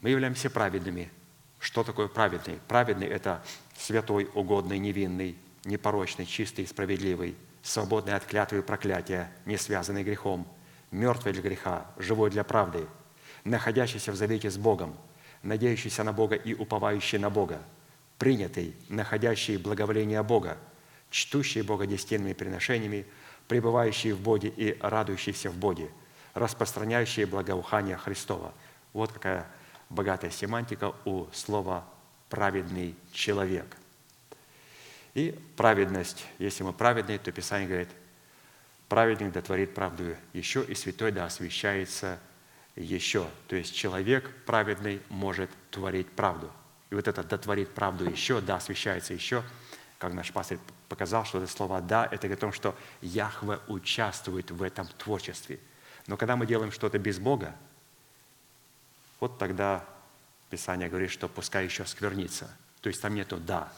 Speaker 3: Мы являемся праведными – что такое праведный? Праведный – это святой, угодный, невинный, непорочный, чистый, справедливый, свободный от клятвы и проклятия, не связанный грехом, мертвый для греха, живой для правды, находящийся в завете с Богом, надеющийся на Бога и уповающий на Бога, принятый, находящий благоволение Бога, чтущий Бога десятинными приношениями, пребывающий в Боге и радующийся в Боге, распространяющий благоухание Христова. Вот какая богатая семантика у слова «праведный человек». И праведность, если мы праведные, то Писание говорит, праведник да творит правду еще, и святой да освящается еще. То есть человек праведный может творить правду. И вот это «да творит правду еще», «да освящается еще», как наш пастор показал, что это слово «да» – это о том, что Яхве участвует в этом творчестве. Но когда мы делаем что-то без Бога, вот тогда Писание говорит, что пускай еще сквернится. То есть там нету «да».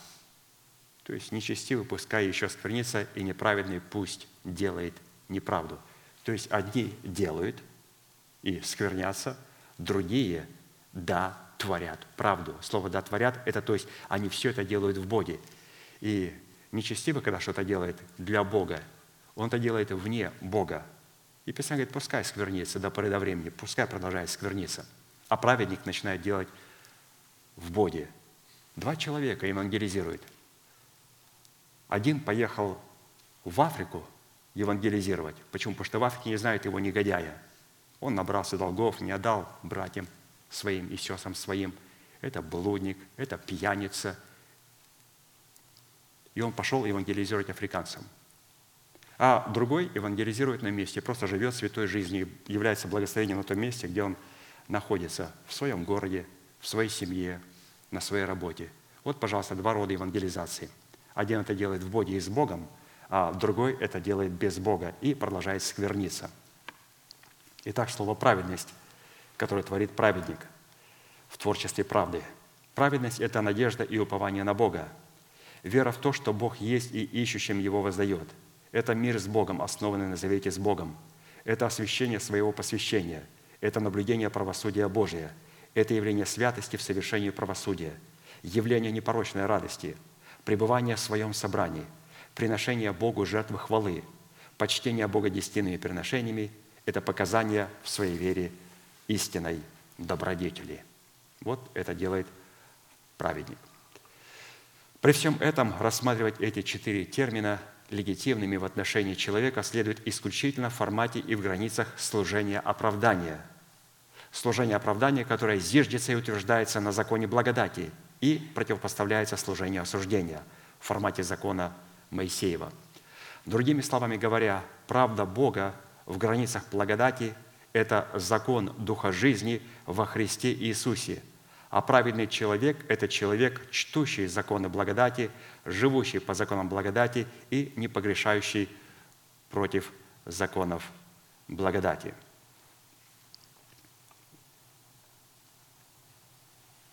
Speaker 3: То есть нечестивый пускай еще сквернится, и неправедный пусть делает неправду. То есть одни делают и сквернятся, другие «да» творят правду. Слово «да» творят – это то есть они все это делают в Боге. И нечестивый, когда что-то делает для Бога, он это делает вне Бога. И Писание говорит, пускай сквернится до поры до времени, пускай продолжает скверниться – а праведник начинает делать в Боге. Два человека евангелизируют. Один поехал в Африку евангелизировать. Почему? Потому что в Африке не знают его негодяя. Он набрался долгов, не отдал братьям своим и сестрам своим. Это блудник, это пьяница. И он пошел евангелизировать африканцам. А другой евангелизирует на месте, просто живет святой жизнью, является благословением на том месте, где он находится в своем городе, в своей семье, на своей работе. Вот, пожалуйста, два рода евангелизации. Один это делает в Боге и с Богом, а другой это делает без Бога и продолжает скверниться. Итак, слово «праведность», которое творит праведник в творчестве правды. Праведность – это надежда и упование на Бога. Вера в то, что Бог есть и ищущим Его воздает. Это мир с Богом, основанный на завете с Богом. Это освящение своего посвящения. Это наблюдение правосудия Божия. Это явление святости в совершении правосудия. Явление непорочной радости. Пребывание в своем собрании. Приношение Богу жертвы хвалы. Почтение Бога десятинными приношениями – это показание в своей вере истинной добродетели. Вот это делает праведник. При всем этом рассматривать эти четыре термина легитимными в отношении человека следует исключительно в формате и в границах служения оправдания. Служение оправдания, которое зиждется и утверждается на законе благодати и противопоставляется служению осуждения в формате закона Моисеева. Другими словами говоря, правда Бога в границах благодати – это закон Духа жизни во Христе Иисусе – а праведный человек – это человек, чтущий законы благодати, живущий по законам благодати и не погрешающий против законов благодати.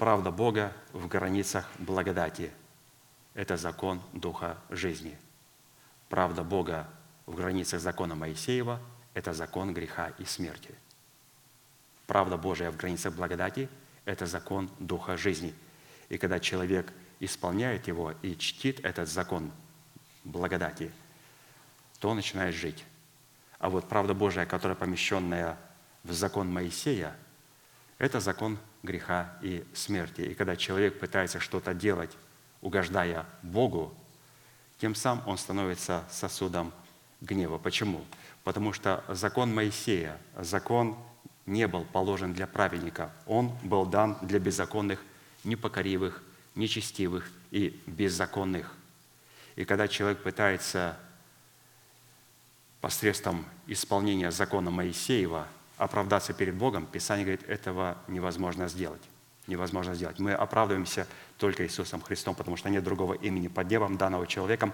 Speaker 3: Правда Бога в границах благодати – это закон Духа жизни. Правда Бога в границах закона Моисеева – это закон греха и смерти. Правда Божия в границах благодати – это закон Духа жизни. И когда человек исполняет его и чтит этот закон благодати, то он начинает жить. А вот правда Божия, которая помещенная в закон Моисея, это закон греха и смерти. И когда человек пытается что-то делать, угождая Богу, тем самым он становится сосудом гнева. Почему? Потому что закон Моисея, закон не был положен для праведника. Он был дан для беззаконных, непокоривых, нечестивых и беззаконных. И когда человек пытается посредством исполнения закона Моисеева оправдаться перед Богом, Писание говорит, этого невозможно сделать. Невозможно сделать. Мы оправдываемся только Иисусом Христом, потому что нет другого имени под небом, данного человеком,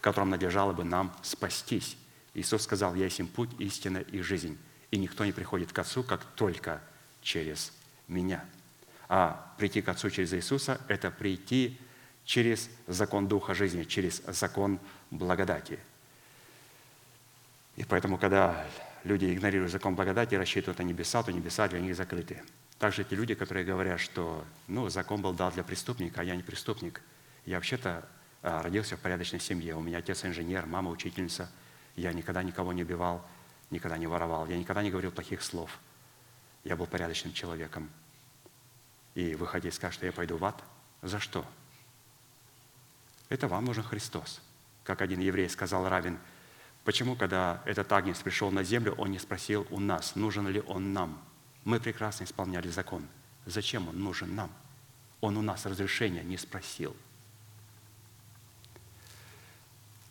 Speaker 3: которым надлежало бы нам спастись. Иисус сказал, «Я есть им путь, истина и жизнь». И никто не приходит к Отцу, как только через меня. А прийти к Отцу через Иисуса – это прийти через закон Духа жизни, через закон благодати. И поэтому, когда люди игнорируют закон благодати и рассчитывают на небеса, то небеса для них закрыты. Также те люди, которые говорят, что ну, закон был дан для преступника, а я не преступник. Я вообще-то а, родился в порядочной семье. У меня отец инженер, мама учительница. Я никогда никого не убивал, никогда не воровал, я никогда не говорил плохих слов. Я был порядочным человеком. И выходить скажет, что я пойду в ад. За что? Это вам нужен Христос. Как один еврей сказал Равин, почему, когда этот агнец пришел на землю, он не спросил у нас, нужен ли он нам? Мы прекрасно исполняли закон. Зачем он нужен нам? Он у нас разрешения не спросил.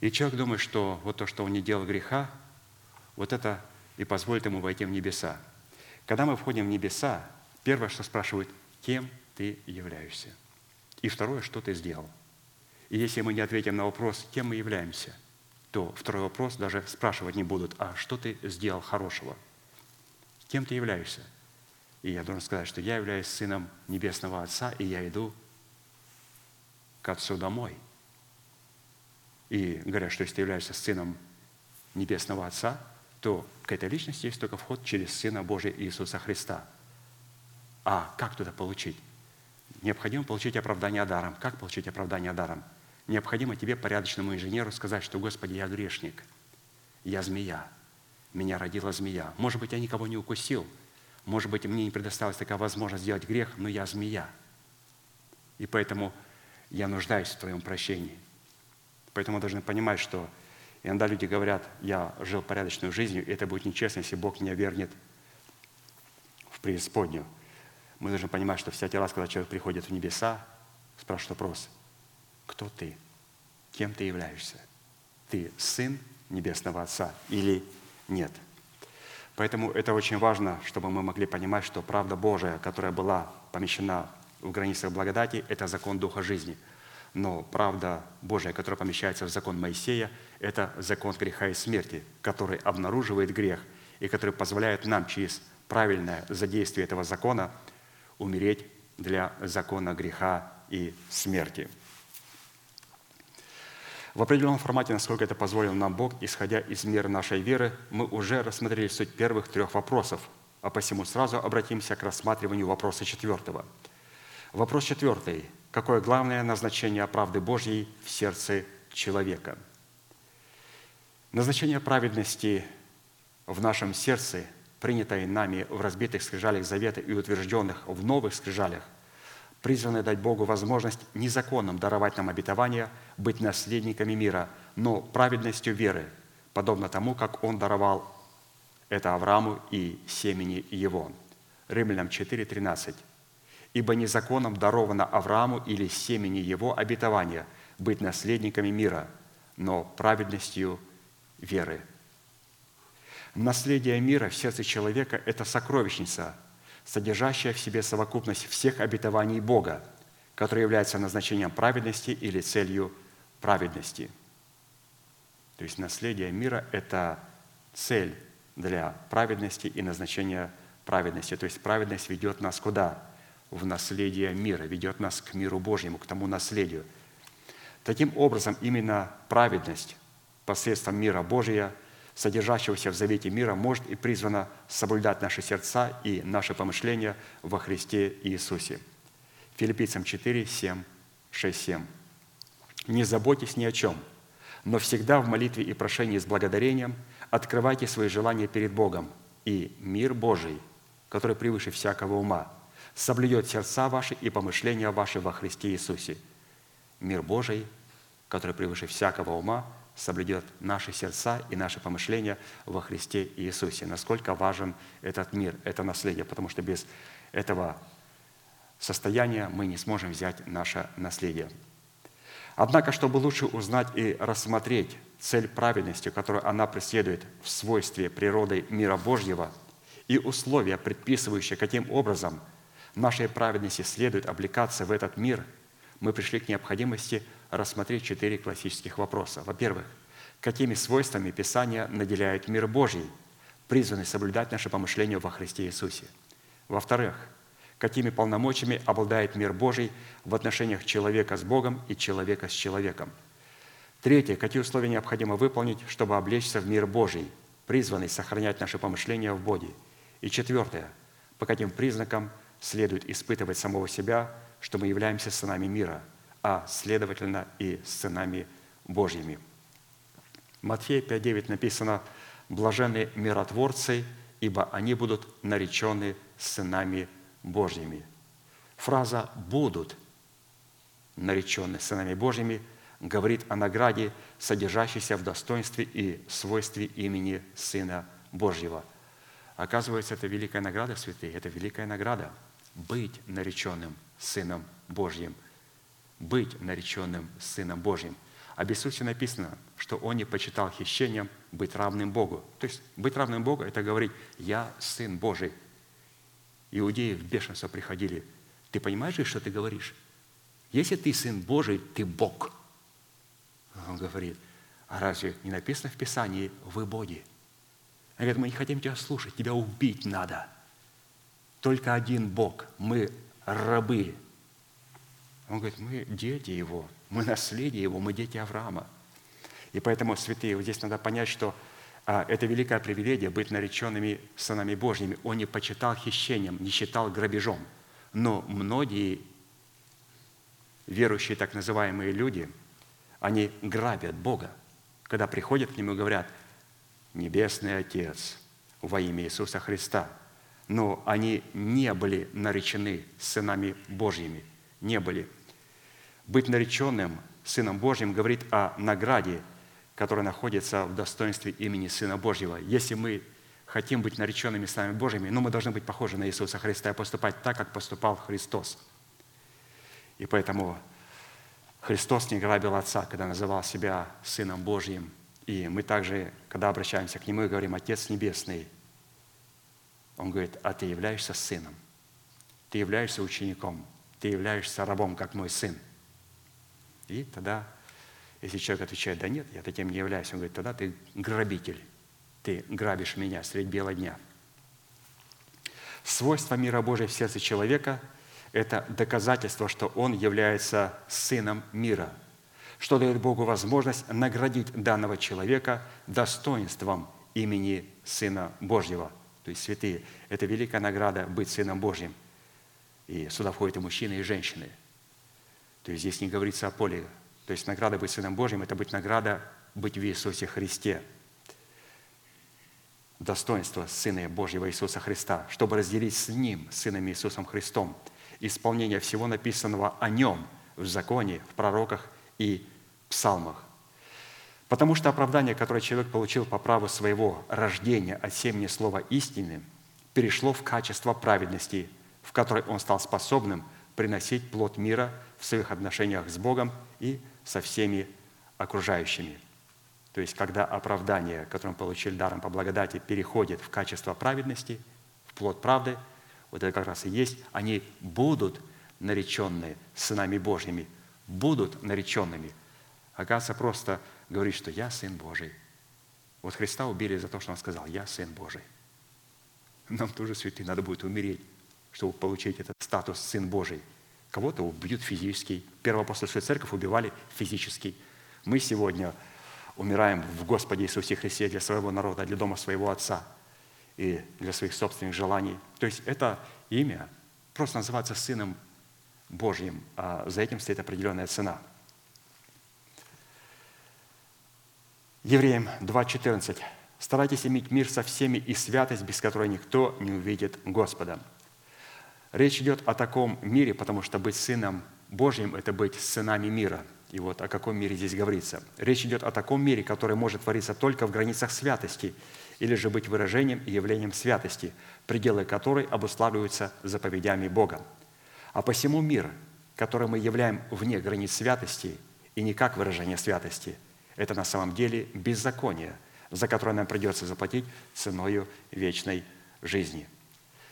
Speaker 3: И человек думает, что вот то, что он не делал греха, вот это и позволит ему войти в небеса. Когда мы входим в небеса, первое, что спрашивают, кем ты являешься? И второе, что ты сделал? И если мы не ответим на вопрос, кем мы являемся, то второй вопрос даже спрашивать не будут, а что ты сделал хорошего? Кем ты являешься? И я должен сказать, что я являюсь сыном Небесного Отца, и я иду к Отцу домой. И говорят, что если ты являешься сыном Небесного Отца, то к этой личности есть только вход через Сына Божия Иисуса Христа. А как туда получить? Необходимо получить оправдание даром. Как получить оправдание даром? Необходимо тебе, порядочному инженеру, сказать, что, Господи, я грешник, я змея, меня родила змея. Может быть, я никого не укусил, может быть, мне не предоставилась такая возможность сделать грех, но я змея. И поэтому я нуждаюсь в Твоем прощении. Поэтому мы должны понимать, что Иногда люди говорят, я жил порядочную жизнью, и это будет нечестно, если Бог меня вернет в преисподнюю. Мы должны понимать, что всякий раз, когда человек приходит в небеса, спрашивает вопрос, кто ты? Кем ты являешься? Ты сын Небесного Отца или нет? Поэтому это очень важно, чтобы мы могли понимать, что правда Божия, которая была помещена в границах благодати, это закон Духа жизни – но правда Божья, которая помещается в закон Моисея, это закон греха и смерти, который обнаруживает грех и который позволяет нам через правильное задействие этого закона умереть для закона греха и смерти. В определенном формате, насколько это позволил нам Бог, исходя из меры нашей веры, мы уже рассмотрели суть первых трех вопросов, а посему сразу обратимся к рассматриванию вопроса четвертого. Вопрос четвертый. Какое главное назначение правды Божьей в сердце человека? Назначение праведности в нашем сердце, принятое нами в разбитых скрижалях завета и утвержденных в новых скрижалях, призваны дать Богу возможность незаконным даровать нам обетование быть наследниками мира, но праведностью веры, подобно тому, как Он даровал это Аврааму и семени его. Римлянам 4:13. Ибо незаконом даровано Аврааму или семени его обетование быть наследниками мира, но праведностью веры. Наследие мира в сердце человека – это сокровищница, содержащая в себе совокупность всех обетований Бога, которые являются назначением праведности или целью праведности. То есть наследие мира – это цель для праведности и назначения праведности. То есть праведность ведет нас куда? В наследие мира, ведет нас к миру Божьему, к тому наследию. Таким образом, именно праведность посредством мира Божия, содержащегося в завете мира, может и призвана соблюдать наши сердца и наши помышления во Христе Иисусе. Филиппийцам 4, 7, 6, 7. «Не заботьтесь ни о чем, но всегда в молитве и прошении с благодарением открывайте свои желания перед Богом, и мир Божий, который превыше всякого ума, соблюдет сердца ваши и помышления ваши во Христе Иисусе. Мир Божий, который превыше всякого ума, соблюдет наши сердца и наши помышления во Христе Иисусе. Насколько важен этот мир, это наследие, потому что без этого состояния мы не сможем взять наше наследие. Однако, чтобы лучше узнать и рассмотреть цель праведности, которую она преследует в свойстве природы мира Божьего, и условия, предписывающие, каким образом нашей праведности следует облекаться в этот мир, мы пришли к необходимости рассмотреть четыре классических вопроса. Во-первых, какими свойствами Писание наделяет мир Божий, призванный соблюдать наше помышление во Христе Иисусе. Во-вторых, какими полномочиями обладает мир Божий в отношениях человека с Богом и человека с человеком. Третье, какие условия необходимо выполнить, чтобы облечься в мир Божий, призванный сохранять наши помышления в Боге. И четвертое, по каким признакам следует испытывать самого себя, что мы являемся сынами мира, а следовательно и сынами Божьими. Матфея 5.9 написано «Блаженны миротворцы, ибо они будут наречены сынами Божьими. Фраза «будут наречены сынами Божьими» говорит о награде, содержащейся в достоинстве и свойстве имени Сына Божьего. Оказывается, это великая награда, святые, это великая награда – быть нареченным Сыном Божьим. Быть нареченным Сыном Божьим. Об Иисусе написано, что Он не почитал хищением быть равным Богу. То есть быть равным Богу – это говорить «Я Сын Божий». Иудеи в бешенство приходили. Ты понимаешь, что ты говоришь? Если ты Сын Божий, ты Бог. Он говорит, а разве не написано в Писании «Вы боги»? Он говорит, мы не хотим тебя слушать, тебя убить надо. Только один Бог, мы рабы. Он говорит, мы дети Его, мы наследие Его, мы дети Авраама. И поэтому, святые, вот здесь надо понять, что а, это великое привилегия быть нареченными сынами Божьими. Он не почитал хищением, не считал грабежом. Но многие верующие так называемые люди, они грабят Бога, когда приходят к Нему и говорят, «Небесный Отец, во имя Иисуса Христа». Но они не были наречены сынами Божьими, не были. Быть нареченным Сыном Божьим говорит о награде, которая находится в достоинстве имени Сына Божьего. Если мы хотим быть нареченными Сынами Божьими, ну, мы должны быть похожи на Иисуса Христа и поступать так, как поступал Христос. И поэтому Христос не грабил Отца, когда называл себя Сыном Божьим. И мы также, когда обращаемся к Нему и говорим «Отец Небесный», Он говорит, а ты являешься сыном, ты являешься учеником, ты являешься рабом, как мой сын. И тогда, если человек отвечает, да нет, я таким не являюсь, он говорит, тогда ты грабитель, ты грабишь меня средь бела дня. Свойство мира Божия в сердце человека – это доказательство, что он является сыном мира, что дает Богу возможность наградить данного человека достоинством имени Сына Божьего. То есть святые – это великая награда быть Сыном Божьим. И сюда входят и мужчины, и женщины. То есть здесь не говорится о поле. То есть награда быть Сыном Божьим – это быть награда быть в Иисусе Христе. Достоинство Сына Божьего Иисуса Христа, чтобы разделить с Ним, Сыном Иисусом Христом, исполнение всего написанного о Нем в законе, в пророках и псалмах. Потому что оправдание, которое человек получил по праву своего рождения от семени слова истины, перешло в качество праведности, в которой он стал способным приносить плод мира в своих отношениях с Богом и со всеми окружающими. То есть, когда оправдание, которое мы получили даром по благодати, переходит в качество праведности, в плод правды, вот это как раз и есть, они будут нареченные сынами Божьими, будут нареченными. Оказывается, просто говорит, что я Сын Божий. Вот Христа убили за то, что Он сказал, я Сын Божий. Нам тоже, святые, надо будет умереть, чтобы получить этот статус Сын Божий. Кого-то убьют физически. Первоапостольскую церковь убивали физически. Мы сегодня умираем в Господе Иисусе Христе для своего народа, для дома своего Отца и для своих собственных желаний. То есть это имя просто называется Сыном Божьим, а за этим стоит определенная цена. Евреям 2.14. «Старайтесь иметь мир со всеми и святость, без которой никто не увидит Господа». Речь идет о таком мире, потому что быть Сыном Божьим – это быть сынами мира. И вот о каком мире здесь говорится. Речь идет о таком мире, который может твориться только в границах святости, или же быть выражением и явлением святости, пределы которой обуславливаются заповедями Бога. А посему мир, который мы являем вне границ святости и не как выражение святости, это на самом деле беззаконие, за которое нам придется заплатить ценою вечной жизни.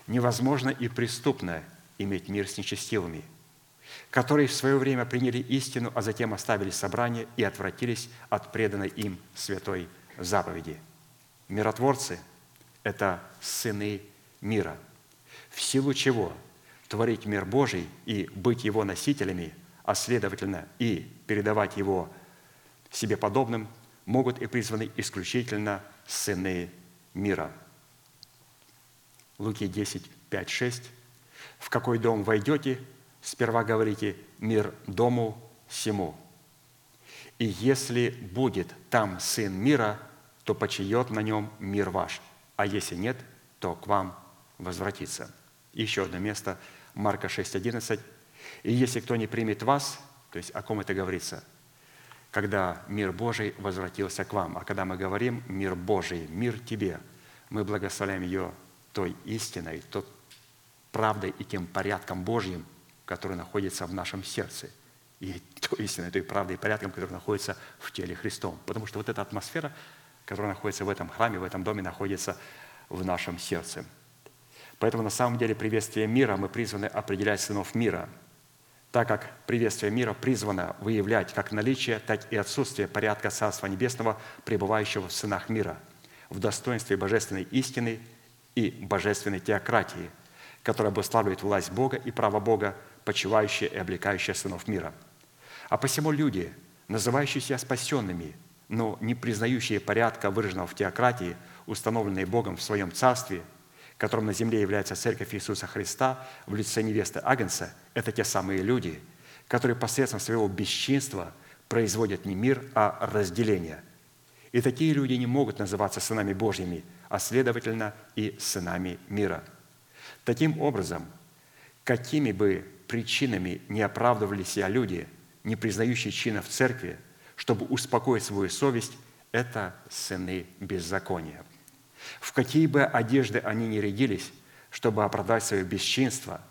Speaker 3: Невозможно и преступно иметь мир с нечестивыми, которые в свое время приняли истину, а затем оставили собрание и отвратились от преданной им святой заповеди. Миротворцы – это сыны мира, в силу чего творить мир Божий и быть его носителями, а следовательно и передавать его себе подобным, могут и призваны исключительно сыны мира. Луки 10, 5, 6. «В какой дом войдете, сперва говорите «мир дому сему». И если будет там сын мира, то почиет на нем мир ваш, а если нет, то к вам возвратится». Еще одно место, Марка 6, 11. «И если кто не примет вас», то есть о ком это говорится – когда мир Божий возвратился к вам. А когда мы говорим «мир Божий», «мир тебе», мы благословляем ее той истиной, той правдой и тем порядком Божьим, который находится в нашем сердце. И той истиной, той правдой и порядком, который находится в теле Христом. Потому что вот эта атмосфера, которая находится в этом храме, в этом доме, находится в нашем сердце. Поэтому на самом деле приветствие мира мы призваны определять сынов мира – так как приветствие мира призвано выявлять как наличие, так и отсутствие порядка Царства Небесного, пребывающего в сынах мира, в достоинстве божественной истины и божественной теократии, которая обуславливает власть Бога и право Бога, почивающие и облекающие сынов мира. А посему люди, называющиеся спасенными, но не признающие порядка, выраженного в теократии, установленной Богом в своем царстве – которым на земле является Церковь Иисуса Христа в лице невесты Агнца, это те самые люди, которые посредством своего бесчинства производят не мир, а разделение. И такие люди не могут называться сынами Божьими, а следовательно и сынами мира. Таким образом, какими бы причинами не оправдывали себя люди, не признающие чина в церкви, чтобы успокоить свою совесть, это сыны беззакония – в какие бы одежды они ни рядились, чтобы оправдать свое бесчинство,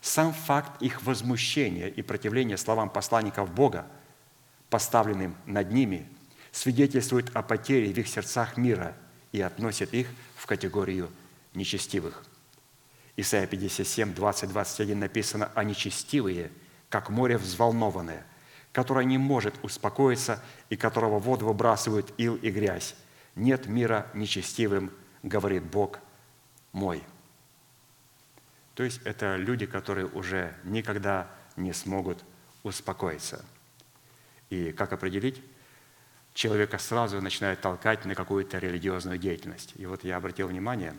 Speaker 3: сам факт их возмущения и противления словам посланников Бога, поставленным над ними, свидетельствует о потере в их сердцах мира и относит их в категорию нечестивых. Исайя 57, 20, 21 написано «А нечестивые, как море взволнованное, которое не может успокоиться и которого воду выбрасывают ил и грязь. Нет мира нечестивым говорит Бог мой. То есть это люди, которые уже никогда не смогут успокоиться. И как определить? Человека сразу начинает толкать на какую-то религиозную деятельность. И вот я обратил внимание,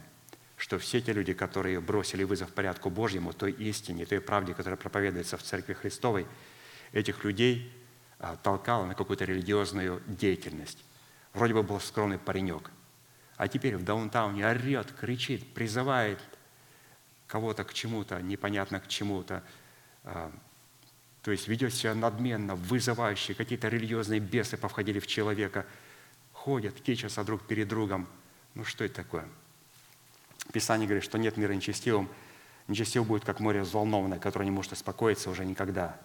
Speaker 3: что все те люди, которые бросили вызов порядку Божьему, той истине, той правде, которая проповедуется в Церкви Христовой, этих людей а, толкало на какую-то религиозную деятельность. Вроде бы был скромный паренек, а теперь в даунтауне орет, кричит, призывает кого-то к чему-то, непонятно к чему-то, а, то есть ведет себя надменно, вызывающе, какие-то религиозные бесы повходили в человека, ходят, кичатся друг перед другом. Ну что это такое? Писание говорит, что нет мира нечестивым. Нечестив будет, как море взволнованное, которое не может успокоиться уже никогда,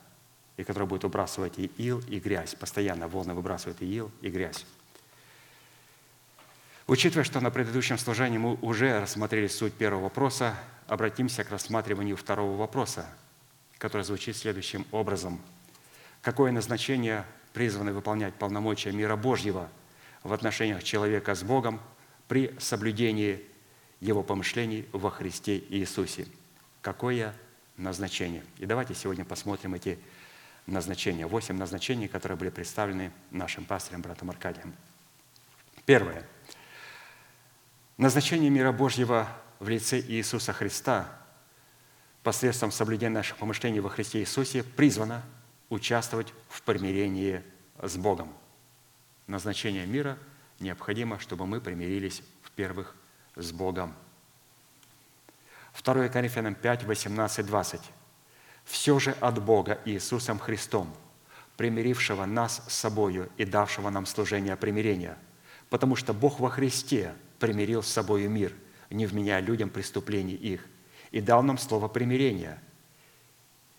Speaker 3: и которое будет выбрасывать и ил, и грязь. Постоянно волны выбрасывают и ил, и грязь. Учитывая, что на предыдущем служении мы уже рассмотрели суть первого вопроса, обратимся к рассматриванию второго вопроса – который звучит следующим образом. Какое назначение призваны выполнять полномочия мира Божьего в отношениях человека с Богом при соблюдении его помышлений во Христе Иисусе? Какое назначение? И давайте сегодня посмотрим эти назначения. Восемь назначений, которые были представлены нашим пастырем, братом Аркадием. Первое. Назначение мира Божьего в лице Иисуса Христа посредством соблюдения наших помышлений во Христе Иисусе призвана участвовать в примирении с Богом. Назначение мира необходимо, чтобы мы примирились в первых с Богом. 2 Коринфянам 5, 18, 20. «Все же от Бога Иисусом Христом, примирившего нас с собою и давшего нам служение примирения, потому что Бог во Христе примирил с собою мир, не вменяя людям преступлений их, и дал нам слово примирения.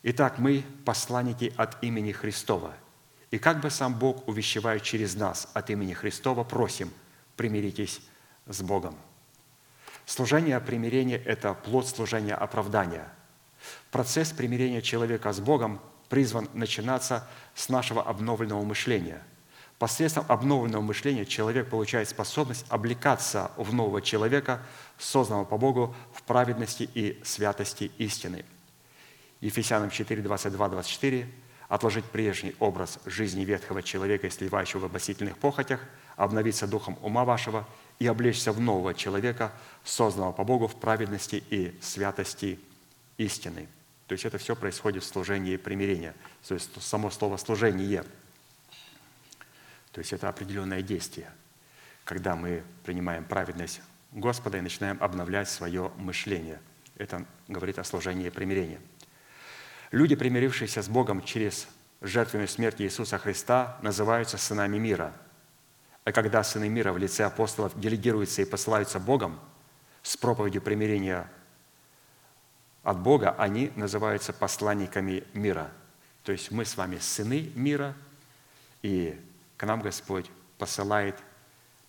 Speaker 3: Итак, мы посланники от имени Христова. И как бы сам Бог, увещевает через нас от имени Христова, просим, примиритесь с Богом. Служение примирения – это плод служения оправдания. Процесс примирения человека с Богом призван начинаться с нашего обновленного мышления – Посредством обновленного мышления человек получает способность облекаться в нового человека, созданного по Богу в праведности и святости истины. Ефесянам 4, 22, 24 отложить прежний образ жизни ветхого человека, сливающего в обосительных похотях, обновиться духом ума вашего и облечься в нового человека, созданного по Богу в праведности и святости истины. То есть это все происходит в служении примирения. То есть само слово «служение» То есть это определенное действие, когда мы принимаем праведность Господа и начинаем обновлять свое мышление. Это говорит о служении примирения. Люди, примирившиеся с Богом через жертвенную смерть Иисуса Христа, называются сынами мира. А когда сыны мира в лице апостолов делегируются и посылаются Богом с проповедью примирения от Бога, они называются посланниками мира. То есть мы с вами сыны мира, и к нам Господь посылает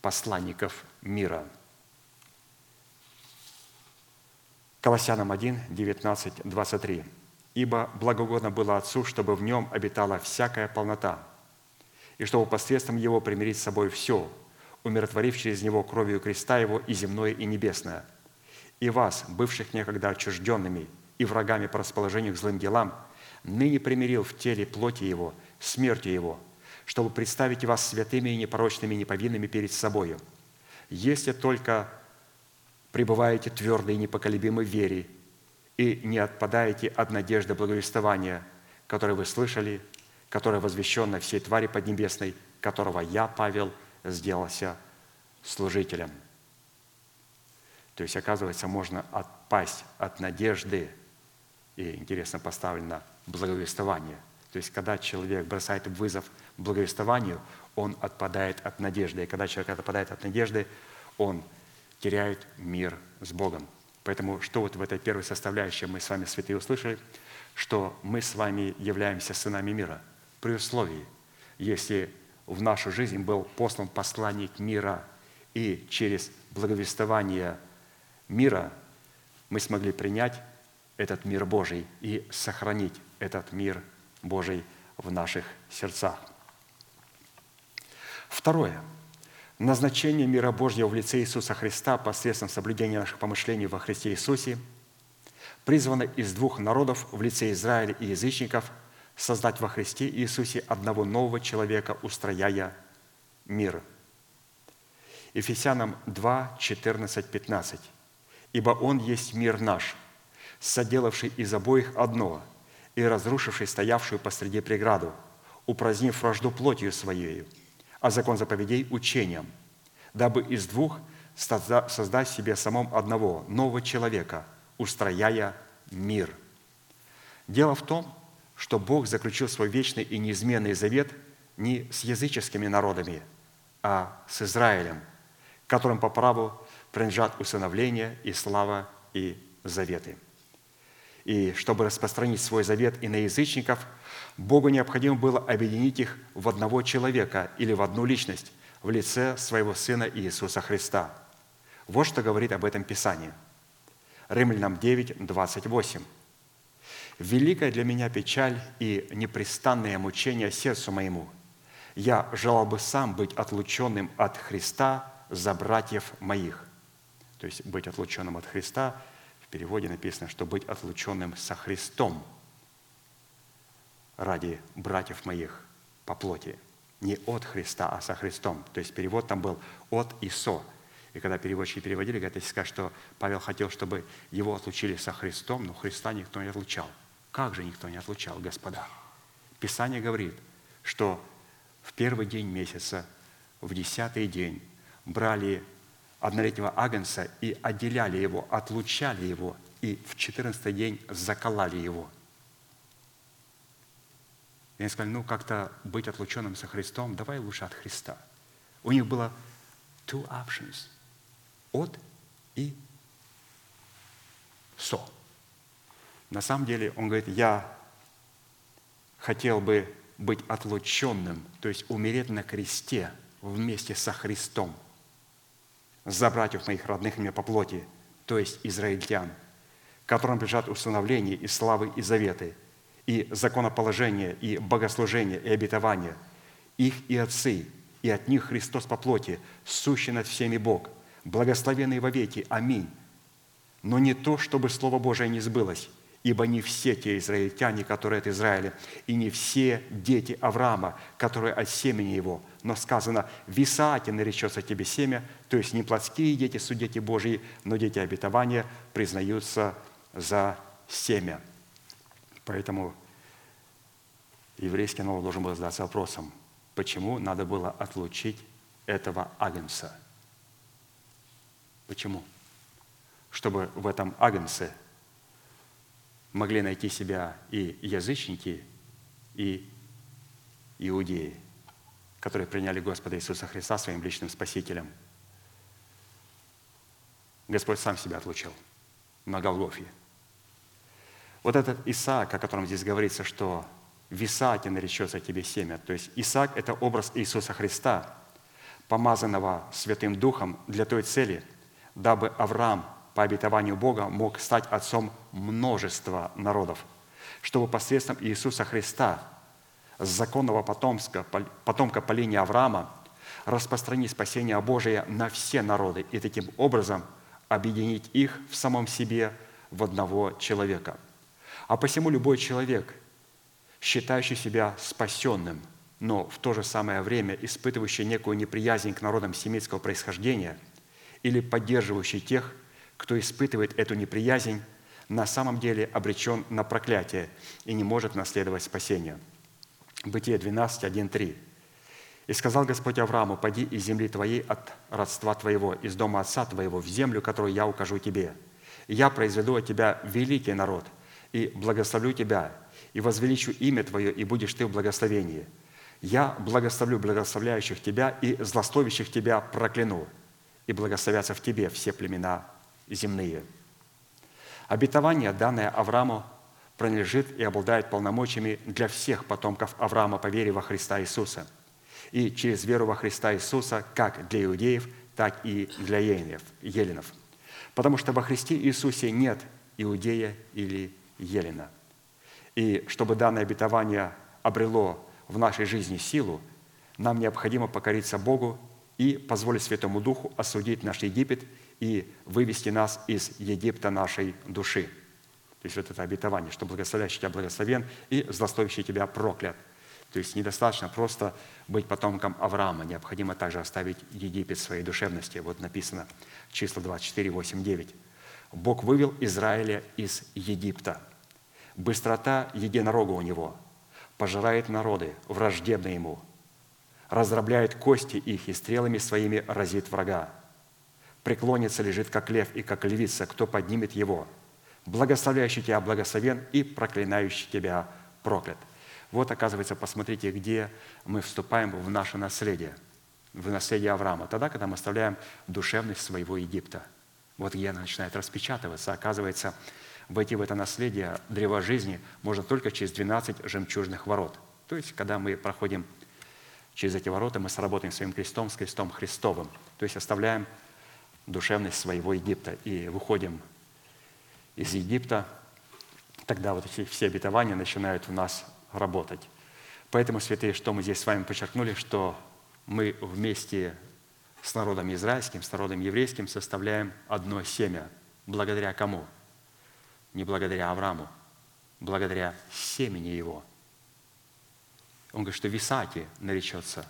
Speaker 3: посланников мира. Колоссянам 1, 19, 23. «Ибо благогодно было Отцу, чтобы в нем обитала всякая полнота, и чтобы посредством Его примирить с собой все, умиротворив через Него кровью креста Его и земное, и небесное. И вас, бывших некогда отчужденными и врагами по расположению к злым делам, ныне примирил в теле плоти Его, смертью Его, чтобы представить вас святыми и непорочными, и неповинными перед собою. Если только пребываете твердой и непоколебимой в вере и не отпадаете от надежды благовествования, которое вы слышали, которое возвещено всей твари поднебесной, которого я, Павел, сделался служителем. То есть, оказывается, можно отпасть от надежды, и интересно поставлено благовествование. То есть, когда человек бросает вызов благовествованию, он отпадает от надежды. И когда человек отпадает от надежды, он теряет мир с Богом. Поэтому что вот в этой первой составляющей мы с вами, святые, услышали? Что мы с вами являемся сынами мира при условии, если в нашу жизнь был послан посланник мира, и через благовествование мира мы смогли принять этот мир Божий и сохранить этот мир Божий в наших сердцах. Второе. Назначение мира Божьего в лице Иисуса Христа посредством соблюдения наших помышлений во Христе Иисусе призвано из двух народов в лице Израиля и язычников создать во Христе Иисусе одного нового человека, устрояя мир. Ефесянам 2, 14, 15. «Ибо Он есть мир наш, соделавший из обоих одно и разрушивший стоявшую посреди преграду, упразднив вражду плотью Своею, а закон заповедей – учением, дабы из двух созда- создать себе самом одного нового человека, устрояя мир». Дело в том, что Бог заключил свой вечный и неизменный завет не с языческими народами, а с Израилем, которым по праву принадлежат усыновление и слава и заветы. И чтобы распространить свой завет и на язычников, Богу необходимо было объединить их в одного человека или в одну личность в лице своего Сына Иисуса Христа. Вот что говорит об этом Писание. Римлянам 9, 28. «Великая для меня печаль и непрестанное мучение сердцу моему. Я желал бы сам быть отлученным от Христа за братьев моих». То есть быть отлученным от Христа, в переводе написано, что быть отлученным со Христом ради братьев моих по плоти. Не от Христа, а со Христом. То есть перевод там был от и со. И когда переводчики переводили, говорят, если сказать, что Павел хотел, чтобы его отлучили со Христом, но Христа никто не отлучал. Как же никто не отлучал, господа? Писание говорит, что в первый день месяца, в десятый день брали однолетнего агнца и отделяли его, отлучали его, и в четырнадцатый день заколали его. И они сказали, ну как-то быть отлученным со Христом, давай лучше от Христа. У них было two options. От и со. На самом деле он говорит, я хотел бы быть отлученным, то есть умереть на кресте вместе со Христом, за братьев моих родных мне по плоти, то есть израильтян, которым принадлежат установление и славы и заветы, и законоположение, и богослужение, и обетование, их и отцы, и от них Христос по плоти, сущий над всеми Бог, благословенный во веки. Аминь. Но не то, чтобы Слово Божие не сбылось, ибо не все те израильтяне, которые от Израиля, и не все дети Авраама, которые от семени его, но сказано, в Исааке наречется тебе семя, то есть не плотские дети, суть дети Божьи, но дети обетования признаются за семя. Поэтому еврейский народ должен был задаться вопросом, почему надо было отлучить этого агнца? Почему? Чтобы в этом агнце могли найти себя и язычники, и иудеи, которые приняли Господа Иисуса Христа своим личным Спасителем. Господь сам себя отлучил на Голгофе. Вот этот Исаак, о котором здесь говорится, что в Исааке наречется тебе семя. То есть Исаак – это образ Иисуса Христа, помазанного Святым Духом для той цели, дабы Авраам по обетованию Бога мог стать отцом множества народов, чтобы посредством Иисуса Христа, законного потомка, потомка по линии Авраама, распространить спасение Божие на все народы и таким образом объединить их в самом себе в одного человека. А посему любой человек, считающий себя спасенным, но в то же самое время испытывающий некую неприязнь к народам семитского происхождения или поддерживающий тех, кто испытывает эту неприязнь, на самом деле обречен на проклятие и не может наследовать спасение. Бытие 12, 1, 3. «И сказал Господь Аврааму, «Поди из земли твоей от родства твоего, из дома отца твоего, в землю, которую я укажу тебе. И я произведу от тебя великий народ, и благословлю тебя, и возвеличу имя твое, и будешь ты в благословении. Я благословлю благословляющих тебя, и злословящих тебя прокляну, и благословятся в тебе все племена земные». Обетование, данное Аврааму, принадлежит и обладает полномочиями для всех потомков Авраама по вере во Христа Иисуса. И через веру во Христа Иисуса как для иудеев, так и для еленов. Потому что во Христе Иисусе нет иудея или елена. И чтобы данное обетование обрело в нашей жизни силу, нам необходимо покориться Богу и позволить Святому Духу осудить наш Египет и вывести нас из Египта нашей души. То есть вот это обетование, что благословляющий тебя благословен и злословящий тебя проклят. То есть недостаточно просто быть потомком Авраама, необходимо также оставить Египет своей душевности. Вот написано числа 24, 8, 9. «Бог вывел Израиля из Египта. Быстрота единорога у него, пожирает народы, враждебны ему, разрабляет кости их и стрелами своими разит врага. Преклонится лежит, как лев и как львица, кто поднимет его. Благословляющий тебя благословен и проклинающий тебя проклят». Вот, оказывается, посмотрите, где мы вступаем в наше наследие, в наследие Авраама. Тогда, когда мы оставляем душевность своего Египта. Вот где она начинает распечатываться. Оказывается, войти в это наследие древа жизни можно только через 12 жемчужных ворот. То есть, когда мы проходим через эти ворота, мы сработаем своим крестом, с крестом Христовым. То есть, оставляем душевность своего Египта и выходим из Египта, тогда вот эти все обетования начинают у нас работать. Поэтому, святые, что мы здесь с вами подчеркнули, что мы вместе с народом израильским, с народом еврейским составляем одно семя. Благодаря кому? Не благодаря Аврааму, благодаря семени его. Он говорит, что в Исааке наречется.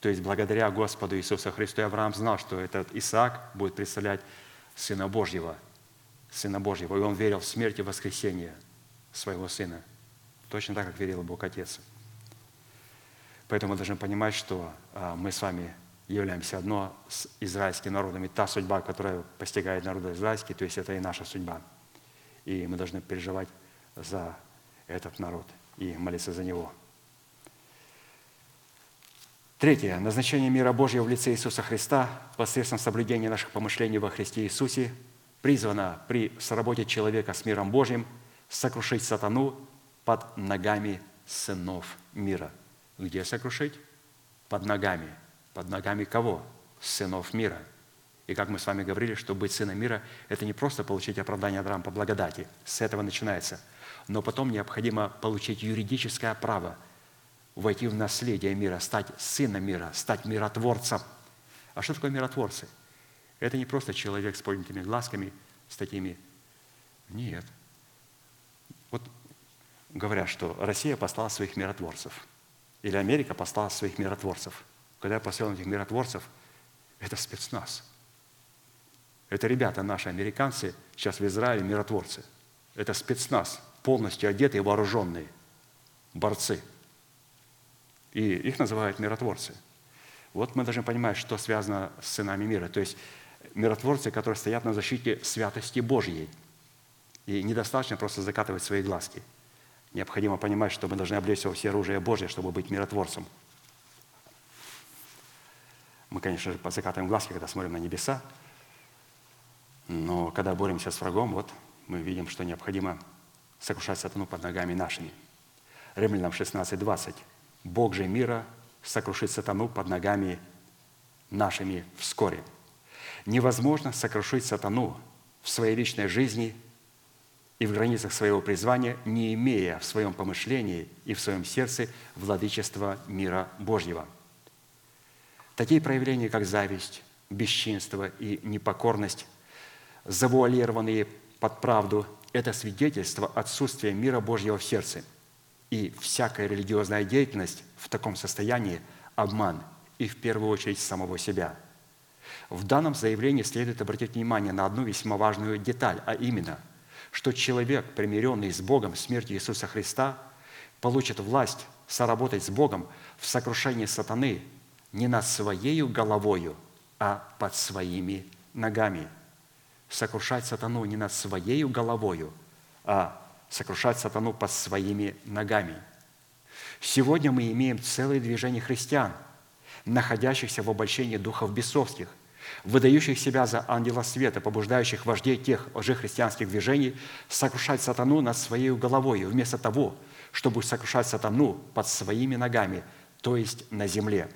Speaker 3: То есть благодаря Господу Иисусу Христу Авраам знал, что этот Исаак будет представлять Сына Божьего, Сына Божьего. И он верил в смерть и воскресение своего Сына – Точно так, как верил Бог Отец. Поэтому мы должны понимать, что а, мы с вами являемся одно с израильским народом. Та судьба, которая постигает народ израильский, то есть это и наша судьба. И мы должны переживать за этот народ и молиться за него. Третье. Назначение мира Божьего в лице Иисуса Христа посредством соблюдения наших помышлений во Христе Иисусе призвано при сработе человека с миром Божьим сокрушить сатану под ногами сынов мира. Где сокрушить? Под ногами. Под ногами кого? Сынов мира. И как мы с вами говорили, что быть сыном мира – это не просто получить оправдание Авраама по благодати. С этого начинается. Но потом необходимо получить юридическое право войти в наследие мира, стать сыном мира, стать миротворцем. А что такое миротворцы? Это не просто человек с поднятыми глазками, с такими... Нет. Вот говорят, что Россия послала своих миротворцев, или Америка послала своих миротворцев. Когда я посылал этих миротворцев, это спецназ. Это ребята наши, американцы, сейчас в Израиле миротворцы. Это спецназ, полностью одетые, вооруженные, борцы. И их называют миротворцы. Вот мы должны понимать, что связано с сынами мира. То есть миротворцы, которые стоят на защите святости Божьей. И недостаточно просто закатывать свои глазки – Необходимо понимать, что мы должны облечься во все оружие Божье, чтобы быть миротворцем. Мы, конечно же, закатываем глазки, когда смотрим на небеса, но когда боремся с врагом, вот мы видим, что необходимо сокрушать сатану под ногами нашими. Римлянам 16, 20. «Бог же мира сокрушит сатану под ногами нашими вскоре». Невозможно сокрушить сатану в своей личной жизни – и в границах своего призвания, не имея в своем помышлении и в своем сердце владычества мира Божьего. Такие проявления, как зависть, бесчинство и непокорность, завуалированные под правду, это свидетельство отсутствия мира Божьего в сердце. И всякая религиозная деятельность в таком состоянии – обман, и в первую очередь самого себя. В данном заявлении следует обратить внимание на одну весьма важную деталь, а именно – что человек, примиренный с Богом смертью Иисуса Христа, получит власть соработать с Богом в сокрушении сатаны не над своей головою, а под своими ногами. Сокрушать сатану не над своей головою, а сокрушать сатану под своими ногами. Сегодня мы имеем целое движение христиан, находящихся в обольщении духов бесовских – выдающих себя за ангела света, побуждающих вождей тех лжехристианских движений сокрушать сатану над своей головой, вместо того, чтобы сокрушать сатану под своими ногами, то есть на земле.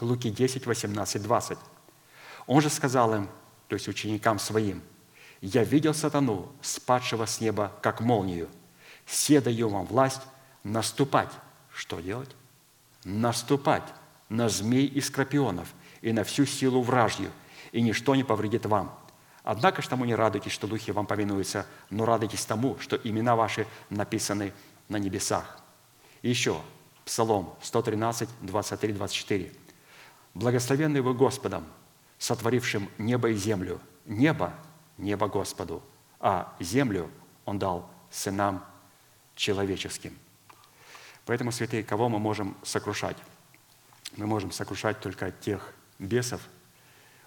Speaker 3: Луки 10, 18, 20. Он же сказал им, то есть ученикам своим, «Я видел сатану, спадшего с неба, как молнию. Се даю вам власть наступать». Что делать? Наступать на змей и скорпионов – и на всю силу вражью, и ничто не повредит вам. Однако ж тому не радуйтесь, что духи вам повинуются, но радуйтесь тому, что имена ваши написаны на небесах. Еще, Псалом 113, 23, 24. «Благословенный вы Господом, сотворившим небо и землю. Небо – небо Господу, а землю Он дал сынам человеческим». Поэтому, святые, кого мы можем сокрушать? Мы можем сокрушать только тех бесов,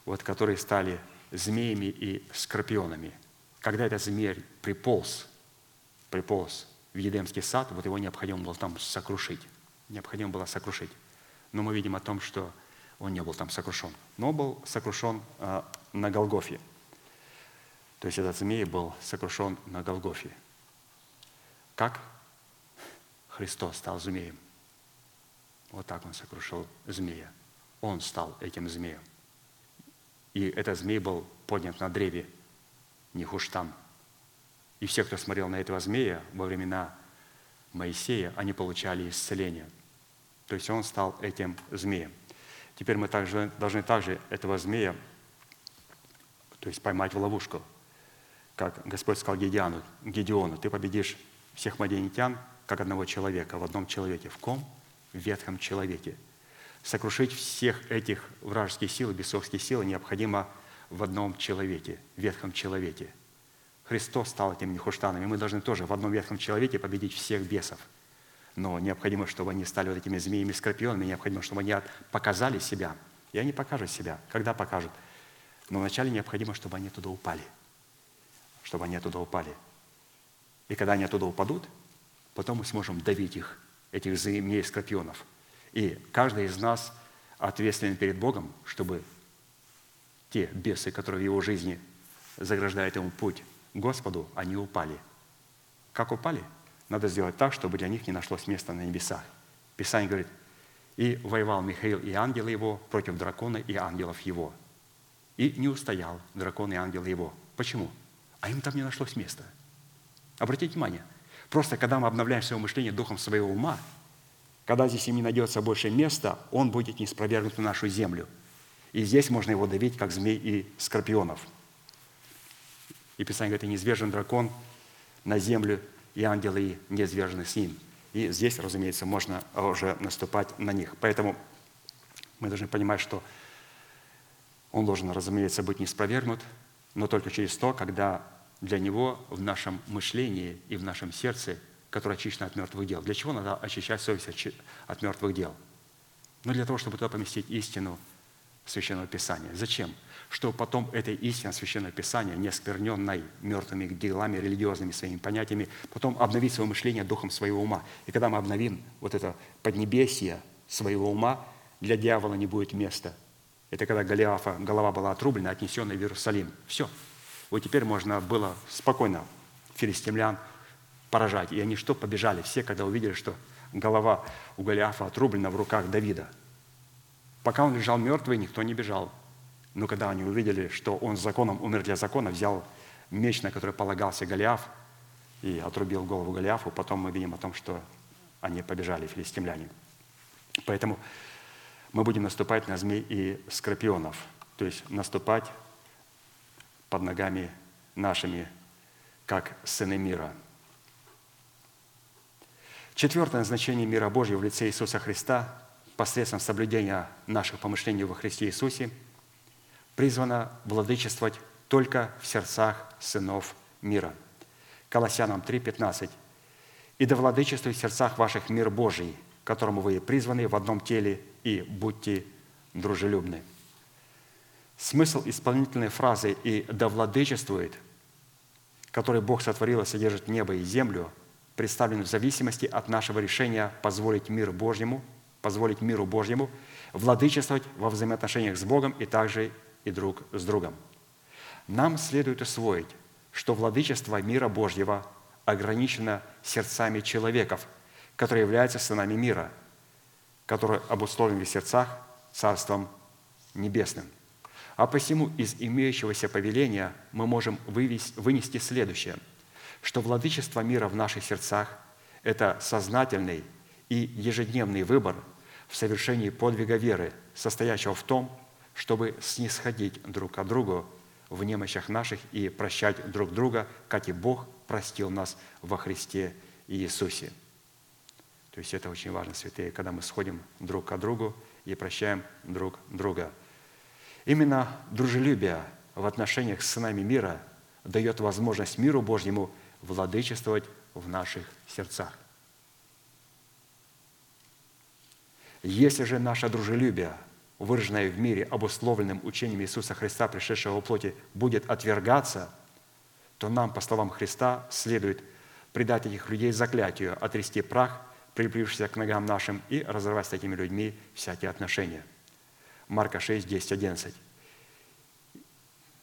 Speaker 3: вот, которые стали змеями и скорпионами. Когда этот змей приполз, приполз в Едемский сад, вот его необходимо было там сокрушить. Необходимо было сокрушить. Но мы видим о том, что он не был там сокрушен. Но был сокрушен а, на Голгофе. То есть этот змей был сокрушен на Голгофе. Как Христос стал змеем? Вот так он сокрушил змея. Он стал этим змеем. И этот змей был поднят на древе Нехуштан. И все, кто смотрел на этого змея во времена Моисея, они получали исцеление. То есть он стал этим змеем. Теперь мы также, должны также этого змея, то есть поймать в ловушку, как Господь сказал Гедеону, Гедеону, ты победишь всех мадианитян, как одного человека, в одном человеке. В ком? В ветхом человеке. Сокрушить всех этих вражеских сил, бесовских сил необходимо в одном человеке, в ветхом человеке. Христос стал этим нехуштаном, и мы должны тоже в одном ветхом человеке победить всех бесов. Но необходимо, чтобы они стали вот этими змеями скорпионами, необходимо, чтобы они показали себя. И они покажут себя. Когда покажут? Но вначале необходимо, чтобы они туда упали. Чтобы они оттуда упали. И когда они оттуда упадут, потом мы сможем давить их, этих змей скорпионов. И каждый из нас ответственен перед Богом, чтобы те бесы, которые в его жизни заграждают ему путь Господу, они упали. Как упали? Надо сделать так, чтобы для них не нашлось места на небесах. Писание говорит, и воевал Михаил и ангелы его против дракона и ангелов его. И не устоял дракон и ангелы его. Почему? А им там не нашлось места. Обратите внимание, просто когда мы обновляем свое мышление духом своего ума, когда здесь им не найдется больше места, он будет не спровергнут на нашу землю. И здесь можно его давить, как змей и скорпионов. И Писание говорит, и неизвержен дракон на землю, и ангелы неизвержены с ним. И здесь, разумеется, можно уже наступать на них. Поэтому мы должны понимать, что он должен, разумеется, быть не спровергнут, но только через то, когда для него в нашем мышлении и в нашем сердце, которое очищено от мертвых дел. Для чего надо очищать совесть от мертвых дел? Ну, для того, чтобы туда поместить истину Священного Писания. Зачем? Чтобы потом этой истиной Священного Писания, не оскверненной мертвыми делами, религиозными своими понятиями, потом обновить свое мышление духом своего ума. И когда мы обновим вот это поднебесье своего ума, для дьявола не будет места. Это когда Голиафа голова была отрублена, отнесена в Иерусалим. Все. Вот теперь можно было спокойно филистимлян поражать. И они что, побежали все, когда увидели, что голова у Голиафа отрублена в руках Давида. Пока он лежал мертвый, никто не бежал. Но когда они увидели, что он законом умер для закона, взял меч, на который полагался Голиаф, и отрубил голову Голиафу, потом мы видим о том, что они побежали, филистимляне. Поэтому мы будем наступать на змей и скорпионов, то есть наступать под ногами нашими, как сыны мира. Четвертое значение мира Божьего в лице Иисуса Христа посредством соблюдения наших помышлений во Христе Иисусе призвано владычествовать только в сердцах сынов мира. Колоссянам 3:15. «И да владычествует в сердцах ваших мир Божий, которому вы призваны в одном теле, и будьте дружелюбны». Смысл исполнительной фразы «и да владычествует», который Бог сотворил и содержит небо и землю, представлен в зависимости от нашего решения позволить мир Божьему, позволить миру Божьему владычествовать во взаимоотношениях с Богом и также и друг с другом. Нам следует усвоить, что владычество мира Божьего ограничено сердцами человеков, которые являются сынами мира, которые обусловлены в сердцах Царством Небесным. А посему из имеющегося повеления мы можем вынести следующее, что владычество мира в наших сердцах – это сознательный и ежедневный выбор в совершении подвига веры, состоящего в том, чтобы снисходить друг к другу в немощах наших и прощать друг друга, как и Бог простил нас во Христе Иисусе. То есть это очень важно, святые, когда мы сходим друг к другу и прощаем друг друга. Именно дружелюбие в отношениях с сынами мира дает возможность миру Божьему владычествовать в наших сердцах. Если же наше дружелюбие, выраженное в мире обусловленным учением Иисуса Христа, пришедшего во плоти, будет отвергаться, то нам, по словам Христа, следует предать этих людей заклятию, отрести прах, прибившийся к ногам нашим, и разорвать с такими людьми всякие отношения. Марка 6, 10, 11.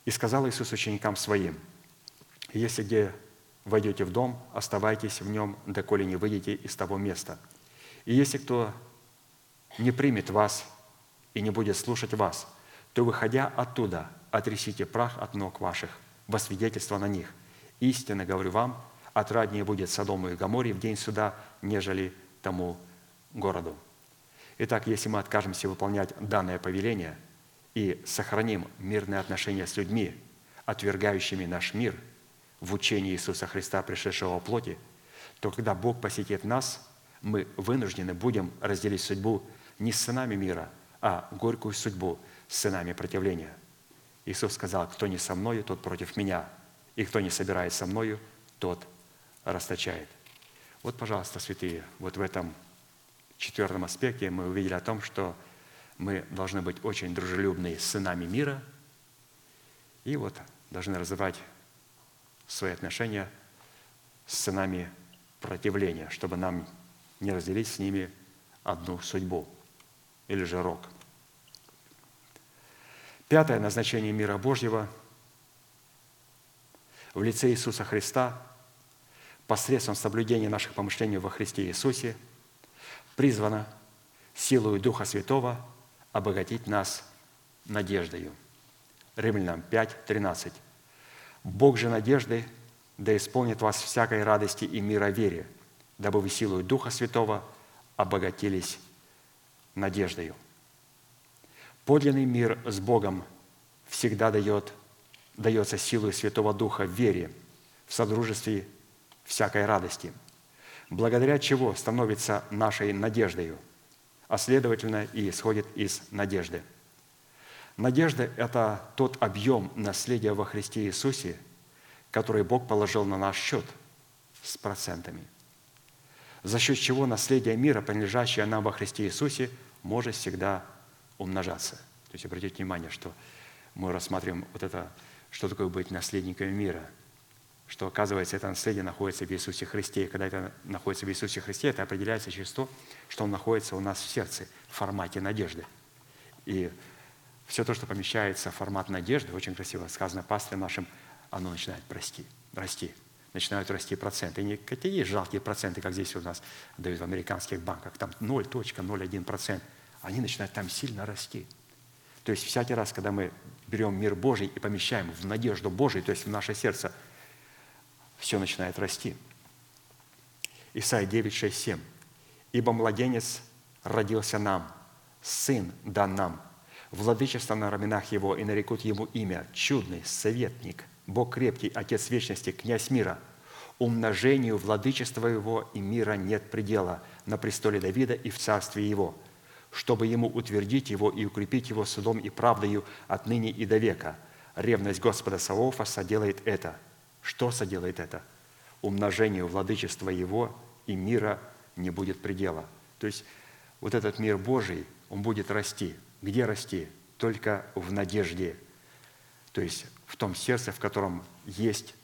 Speaker 3: «И сказал Иисус ученикам Своим, «Если где войдете в дом, оставайтесь в нем, доколе не выйдете из того места. И если кто не примет вас и не будет слушать вас, то, выходя оттуда, отрясите прах от ног ваших, во свидетельство на них. Истинно говорю вам, отраднее будет Содому и Гаморе в день суда, нежели тому городу. Итак, если мы откажемся выполнять данное повеление и сохраним мирные отношения с людьми, отвергающими наш мир в учении Иисуса Христа, пришедшего во плоти, то когда Бог посетит нас, мы вынуждены будем разделить судьбу не с сынами мира, а горькую судьбу с сынами противления. Иисус сказал, кто не со мною, тот против меня, и кто не собирает со мною, тот расточает. Вот, пожалуйста, святые, вот в этом четвертом аспекте мы увидели о том, что мы должны быть очень дружелюбны с сынами мира и вот должны развивать свои отношения с сынами противления, чтобы нам не разделить с ними одну судьбу или же рок. Пятое назначение мира Божьего в лице Иисуса Христа посредством соблюдения наших помышлений во Христе Иисусе призвано силою Духа Святого обогатить нас надеждою. Римлянам 5, 13. «Бог же надежды да исполнит вас всякой радости и мира вере, дабы вы силою Духа Святого обогатились надеждою. Подлинный мир с Богом всегда дает, дается силой Святого Духа в вере, в содружестве всякой радости, благодаря чего становится нашей надеждою, а следовательно и исходит из надежды. Надежда – это тот объем наследия во Христе Иисусе, который Бог положил на наш счет с процентами, за счет чего наследие мира, принадлежащее нам во Христе Иисусе – может всегда умножаться. То есть обратите внимание, что мы рассматриваем вот это, что такое быть наследниками мира, что, оказывается, это наследие находится в Иисусе Христе. И когда это находится в Иисусе Христе, это определяется через то, что Он находится у нас в сердце, в формате надежды. И все то, что помещается в формат надежды, очень красиво сказано пастырем нашим, оно начинает расти, расти. Начинают расти проценты. И не какие жалкие проценты, как здесь у нас дают в американских банках, там 0.01% они начинают там сильно расти. То есть всякий раз, когда мы берем мир Божий и помещаем в надежду Божию, то есть в наше сердце, все начинает расти. Исайя 9, 6, 7. «Ибо младенец родился нам, сын дан нам, владычество на раменах его, и нарекут ему имя чудный, советник, Бог крепкий, Отец вечности, князь мира. Умножению владычества его и мира нет предела на престоле Давида и в царстве его – чтобы ему утвердить его и укрепить его судом и правдою отныне и до века. Ревность Господа Савоофа соделает это. Что соделает это? Умножению владычества его и мира не будет предела. То есть вот этот мир Божий, он будет расти. Где расти? Только в надежде. То есть в том сердце, в котором есть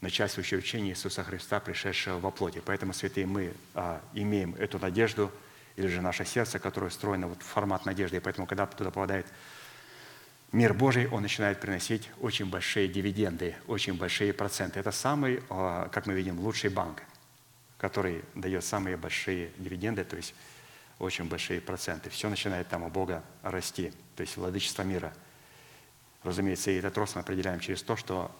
Speaker 3: начальствующее учение Иисуса Христа, пришедшего во плоти. Поэтому, святые, мы а, имеем эту надежду – или же наше сердце, которое устроено вот в формат надежды. И поэтому, когда туда попадает мир Божий, он начинает приносить очень большие дивиденды, очень большие проценты. Это самый, а, как мы видим, лучший банк, который дает самые большие дивиденды, то есть очень большие проценты. Все начинает там у Бога расти, то есть владычество мира. Разумеется, и этот рост мы определяем через то, что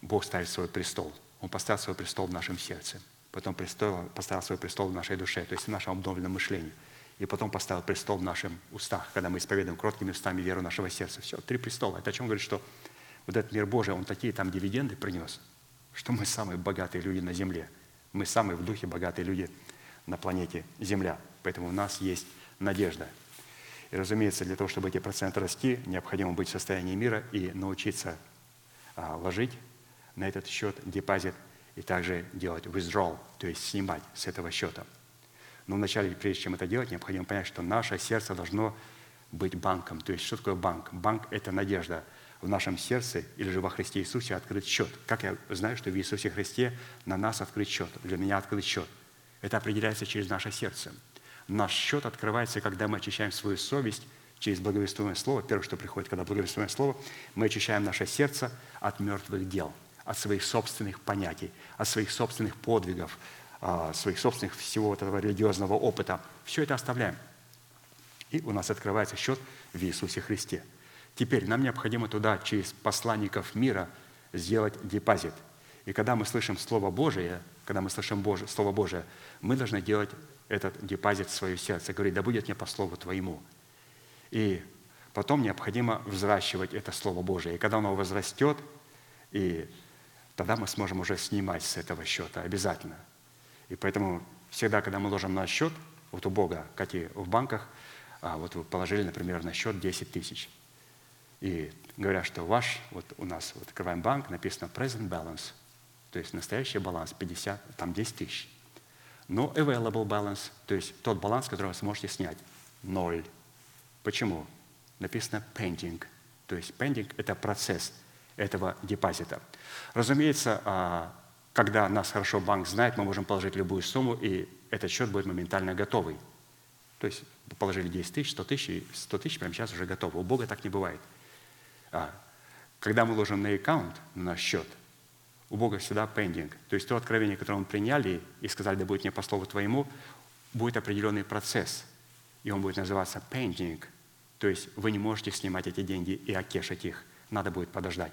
Speaker 3: Бог ставит свой престол. Он поставил свой престол в нашем сердце – потом престол, поставил свой престол в нашей душе, то есть в нашем обновленном мышлении. и потом поставил престол в наших устах, когда мы исповедуем кроткими устами веру нашего сердца. Все, три престола. Это о чем говорит, что вот этот мир Божий, он такие там дивиденды принес, что мы самые богатые люди на земле. Мы самые в духе богатые люди на планете Земля. Поэтому у нас есть надежда. И, разумеется, для того, чтобы эти проценты расти, необходимо быть в состоянии мира и научиться а, ложить на этот счет депозит и также делать withdrawal, то есть снимать с этого счета. Но вначале, прежде чем это делать, необходимо понять, что наше сердце должно быть банком. То есть что такое банк? Банк – это надежда. В нашем сердце или же во Христе Иисусе открыт счет. Как я знаю, что в Иисусе Христе на нас открыт счет, для меня открыт счет? Это определяется через наше сердце. Наш счет открывается, когда мы очищаем свою совесть через благовествуемое слово. Первое, что приходит, когда благовествуемое слово, мы очищаем наше сердце от мертвых дел, от своих собственных понятий, от своих собственных подвигов, а, своих собственных всего вот этого религиозного опыта. Все это оставляем. И у нас открывается счет в Иисусе Христе. Теперь нам необходимо туда через посланников мира сделать депозит. И когда мы слышим Слово Божие, когда мы слышим Божие, Слово Божие, мы должны делать этот депозит в свое сердце. Говорить, да будет мне по Слову Твоему. И потом необходимо взращивать это Слово Божие. И когда оно возрастет, и тогда мы сможем уже снимать с этого счета обязательно. И поэтому всегда, когда мы ложим на счет, вот у Бога, как и в банках, а вот вы положили, например, на счет 10 тысяч. И говорят, что ваш, вот у нас, вот открываем банк, написано present balance, то есть настоящий баланс 50, там 10 тысяч. Но available balance, то есть тот баланс, который вы сможете снять, ноль. Почему? Написано pending, то есть pending – это процесс этого депозита. Разумеется, а, когда нас хорошо банк знает, мы можем положить любую сумму, и этот счет будет моментально готовый. То есть положили 10 тысяч, 100 тысяч, и 100 тысяч прямо сейчас уже готово. У Бога так не бывает. А, когда мы ложим на аккаунт, на счет, у Бога всегда пендинг. То есть то откровение, которое мы приняли и сказали, да будет мне по слову твоему, будет определенный процесс. И он будет называться пендинг. То есть вы не можете снимать эти деньги и окешить их. Надо будет подождать.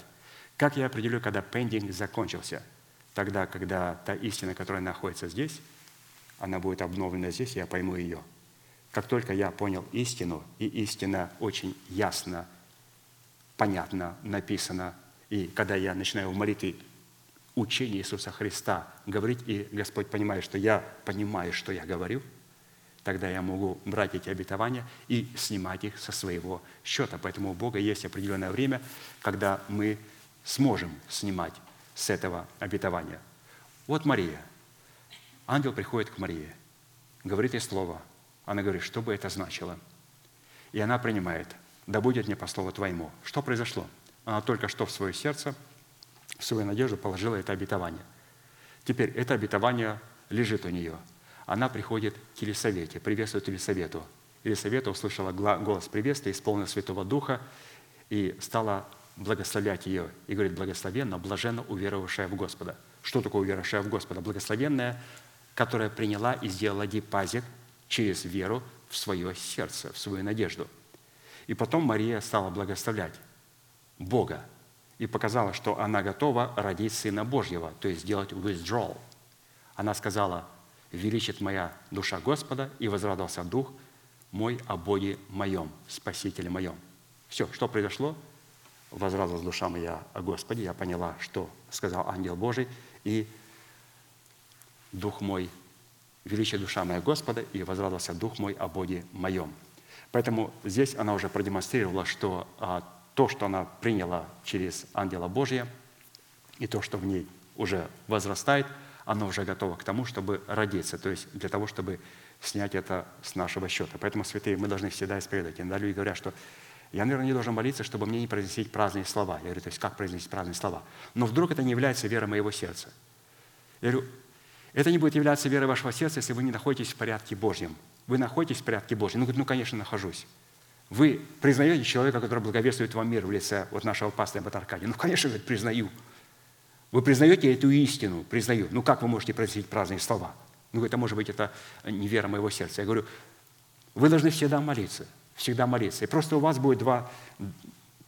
Speaker 3: Как я определю, когда пендинг закончился? Тогда, когда та истина, которая находится здесь, она будет обновлена здесь, я пойму ее. Как только я понял истину, и истина очень ясно, понятно написана, и когда я начинаю в молитве учение Иисуса Христа говорить, и Господь понимает, что я понимаю, что я говорю, тогда я могу брать эти обетования и снимать их со своего счета. Поэтому у Бога есть определенное время, когда мы сможем снимать с этого обетования. Вот Мария. Ангел приходит к Марии, говорит ей слово. Она говорит, что бы это значило. И она принимает, да будет мне по слову твоему. Что произошло? Она только что в свое сердце – в свою надежду положила это обетование. Теперь это обетование лежит у нее. Она приходит к Елисавете, приветствует Елисавету. Елисавета услышала голос приветствия, исполнила Святого Духа и стала благословлять ее. И говорит, благословенно, блаженно уверовавшая в Господа. Что такое уверовавшая в Господа? Благословенная, которая приняла и сделала депозит через веру в свое сердце, в свою надежду. И потом Мария стала благословлять Бога, и показала, что она готова родить Сына Божьего, то есть сделать withdrawal. Она сказала, «Величит моя душа Господа, и возрадовался Дух мой о Боге моем, Спасителе моем». Все, что произошло? Возрадовалась душа моя о Господе, я поняла, что сказал ангел Божий, и Дух мой, величие душа моя Господа, и возрадовался Дух мой о Боге моем. Поэтому здесь она уже продемонстрировала, что а, то, что она приняла через ангела Божия, и то, что в ней уже возрастает, оно уже готово к тому, чтобы родиться, то есть для того, чтобы снять это с нашего счета. Поэтому, святые, мы должны всегда исповедовать. Иногда люди говорят, что я, наверное, не должен молиться, чтобы мне не произносить праздные слова. Я говорю, то есть как произносить праздные слова? Но вдруг это не является верой моего сердца. Я говорю, это не будет являться верой вашего сердца, если вы не находитесь в порядке Божьем. Вы находитесь в порядке Божьем? Ну, ну конечно, нахожусь. Вы признаете человека, который благовествует вам мир в лице вот нашего пастора Батаркадия? Ну, конечно, говорит, признаю. Вы признаете эту истину? Признаю. Ну, как вы можете произносить праздные слова? Ну, это может быть, это не вера моего сердца. Я говорю, вы должны всегда молиться. Всегда молиться. И просто у вас будет два,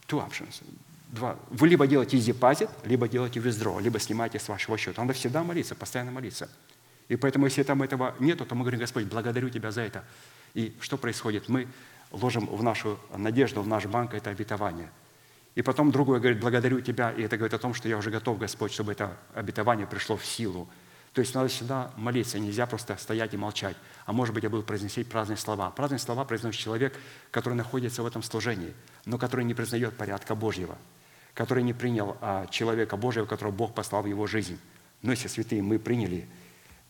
Speaker 3: two options. Два. Вы либо делаете депозит, либо делаете withdraw, либо снимаете с вашего счета. Надо всегда молиться, постоянно молиться. И поэтому, если там этого нету, то мы говорим, Господь, благодарю Тебя за это. И что происходит? Мы ложим в нашу надежду, в наш банк это обетование. И потом другой говорит, благодарю Тебя, и это говорит о том, что я уже готов, Господь, чтобы это обетование пришло в силу. То есть надо всегда молиться, нельзя просто стоять и молчать. А может быть, я буду произносить праздные слова. Праздные слова произносит человек, который находится в этом служении, но который не признает порядка Божьего, который не принял а, человека Божьего, которого Бог послал в его жизнь. Но если святые мы приняли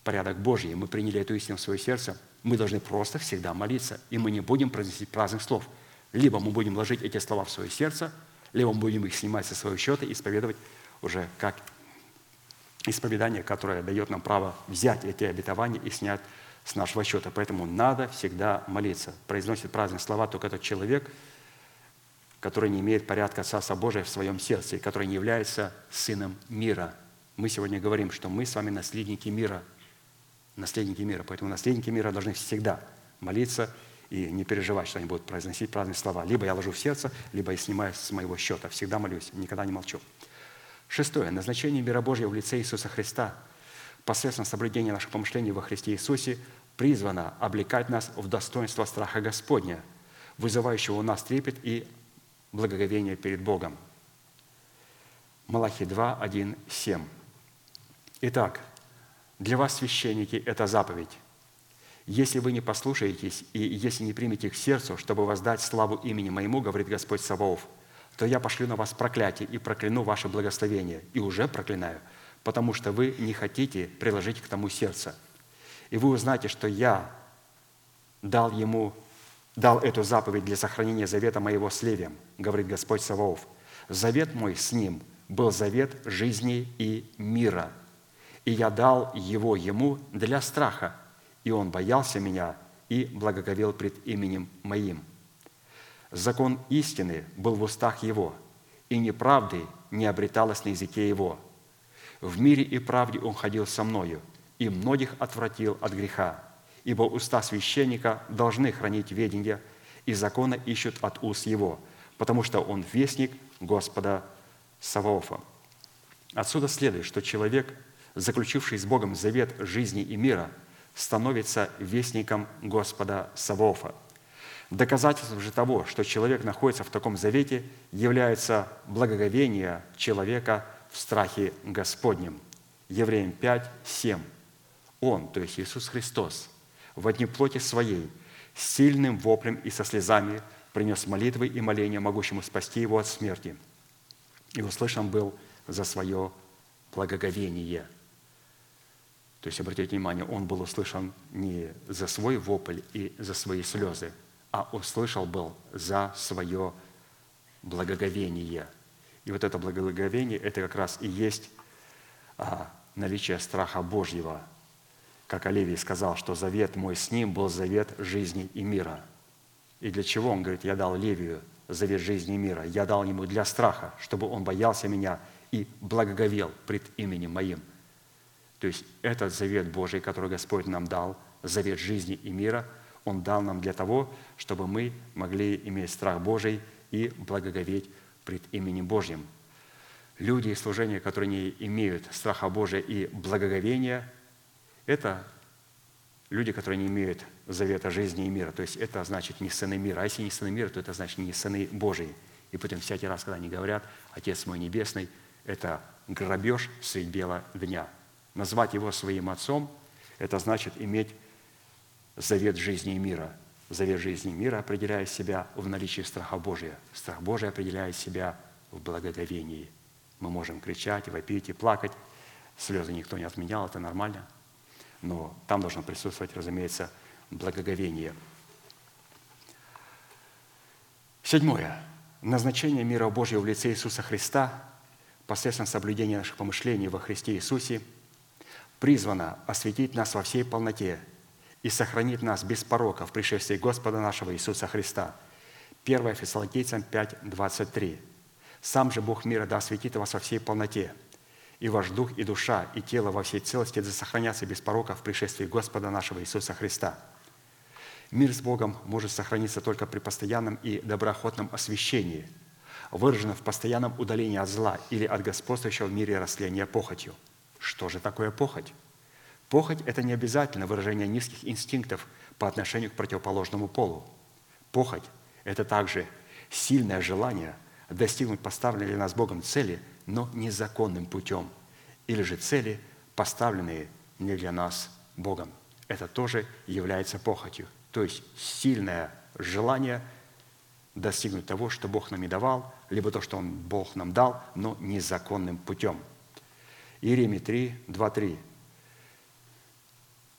Speaker 3: порядок Божий, мы приняли эту истину в свое сердце, мы должны просто всегда молиться, и мы не будем произносить праздных слов. Либо мы будем ложить эти слова в свое сердце, либо мы будем их снимать со своего счета и исповедовать уже как исповедание, которое дает нам право взять эти обетования и снять с нашего счета. Поэтому надо всегда молиться. Произносит праздные слова только тот человек, который не имеет порядка Царства Божия в своем сердце и который не является сыном мира. Мы сегодня говорим, что мы с вами наследники мира. Наследники мира. Поэтому наследники мира должны всегда молиться и не переживать, что они будут произносить праздные слова. Либо я ложу в сердце, либо я снимаю с моего счета. Всегда молюсь, никогда не молчу. Шестое. Назначение мира Божьего в лице Иисуса Христа посредством соблюдения наших помышлений во Христе Иисусе призвано облекать нас в достоинство страха Господня, вызывающего у нас трепет и благоговение перед Богом. Малахи 2, 1, 7. Итак, для вас, священники, это заповедь. Если вы не послушаетесь и если не примете к сердцу, чтобы воздать славу имени моему, говорит Господь Саваоф – то я пошлю на вас проклятие и прокляну ваше благословение. И уже проклинаю, потому что вы не хотите приложить к тому сердце. И вы узнаете, что я дал ему, дал эту заповедь для сохранения завета моего с Левием, говорит Господь Саваоф. Завет мой с ним был завет жизни и мира. И я дал его ему для страха, и он боялся меня и благоговел пред именем моим – Закон истины был в устах его, и неправды не обреталось на языке его. В мире и правде он ходил со мною, и многих отвратил от греха, ибо уста священника должны хранить ведение, и закона ищут от уст его, потому что он вестник Господа Саваофа. Отсюда следует, что человек, заключивший с Богом завет жизни и мира, становится вестником Господа Саваофа – Доказательством же того, что человек находится в таком завете, является благоговение человека в страхе Господнем. Евреям 5, 7. Он, то есть Иисус Христос, в одни плоти своей, сильным воплем и со слезами принес молитвы и моления, могущему спасти его от смерти. И услышан был за свое благоговение. То есть, обратите внимание, он был услышан не за свой вопль и за свои слезы, а услышал был за свое благоговение. И вот это благоговение, это как раз и есть а, наличие страха Божьего. Как Оливий сказал, что завет мой с ним был завет жизни и мира. И для чего? Он говорит, я дал Левию завет жизни и мира. Я дал ему для страха, чтобы он боялся меня и благоговел пред именем моим. То есть этот завет Божий, который Господь нам дал, завет жизни и мира – он дал нам для того, чтобы мы могли иметь страх Божий и благоговеть пред именем Божьим. Люди и служения, которые не имеют страха Божия и благоговения, это люди, которые не имеют завета жизни и мира. То есть это значит не сыны мира. А если не сыны мира, то это значит не сыны Божии. И поэтому всякий раз, когда они говорят «Отец мой небесный», это грабеж средь бела дня. Назвать его своим отцом – это значит иметь завет жизни и мира. Завет жизни и мира определяет себя в наличии страха Божия. Страх Божий определяет себя в благоговении. Мы можем кричать, вопить и плакать. Слезы никто не отменял, это нормально. Но там должно присутствовать, разумеется, благоговение. Седьмое. Назначение мира Божьего в лице Иисуса Христа посредством соблюдения наших помышлений во Христе Иисусе призвано осветить нас во всей полноте и сохранит нас без порока в пришествии Господа нашего Иисуса Христа. 1 Фессалоникийцам 5, 23. «Сам же Бог мира да осветит вас во всей полноте, и ваш дух, и душа, и тело во всей целости да сохранятся без порока в пришествии Господа нашего Иисуса Христа». Мир с Богом может сохраниться только при постоянном и доброохотном освящении, выраженном в постоянном удалении от зла или от господствующего в мире растления похотью. Что же такое похоть? Похоть – это не обязательно выражение низких инстинктов по отношению к противоположному полу. Похоть – это также сильное желание достигнуть поставленной нас Богом цели, но незаконным путем, или же цели, поставленные не для нас Богом. Это тоже является похотью. То есть сильное желание достигнуть того, что Бог нам и давал, либо то, что Он, Бог нам дал, но незаконным путем. Иеремия 3, 2, 3.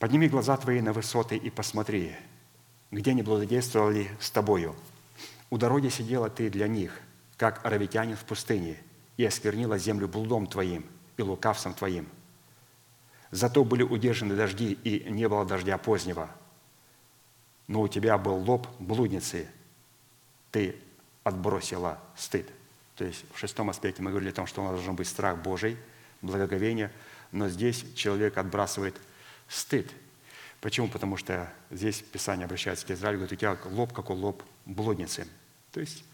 Speaker 3: «Подними глаза твои на высоты и посмотри, где не благодействовали с тобою. У дороги сидела ты для них, как аравитянин в пустыне, и осквернила землю блудом твоим и лукавством твоим. Зато были удержаны дожди, и не было дождя позднего. Но у тебя был лоб блудницы, ты отбросила стыд. То есть в шестом аспекте мы говорили о том, что у нас должен быть страх Божий, благоговение, но здесь человек отбрасывает стыд. Почему? Потому что здесь Писание обращается к Израилю, говорит, у тебя лоб, как у лоб блудницы. То есть,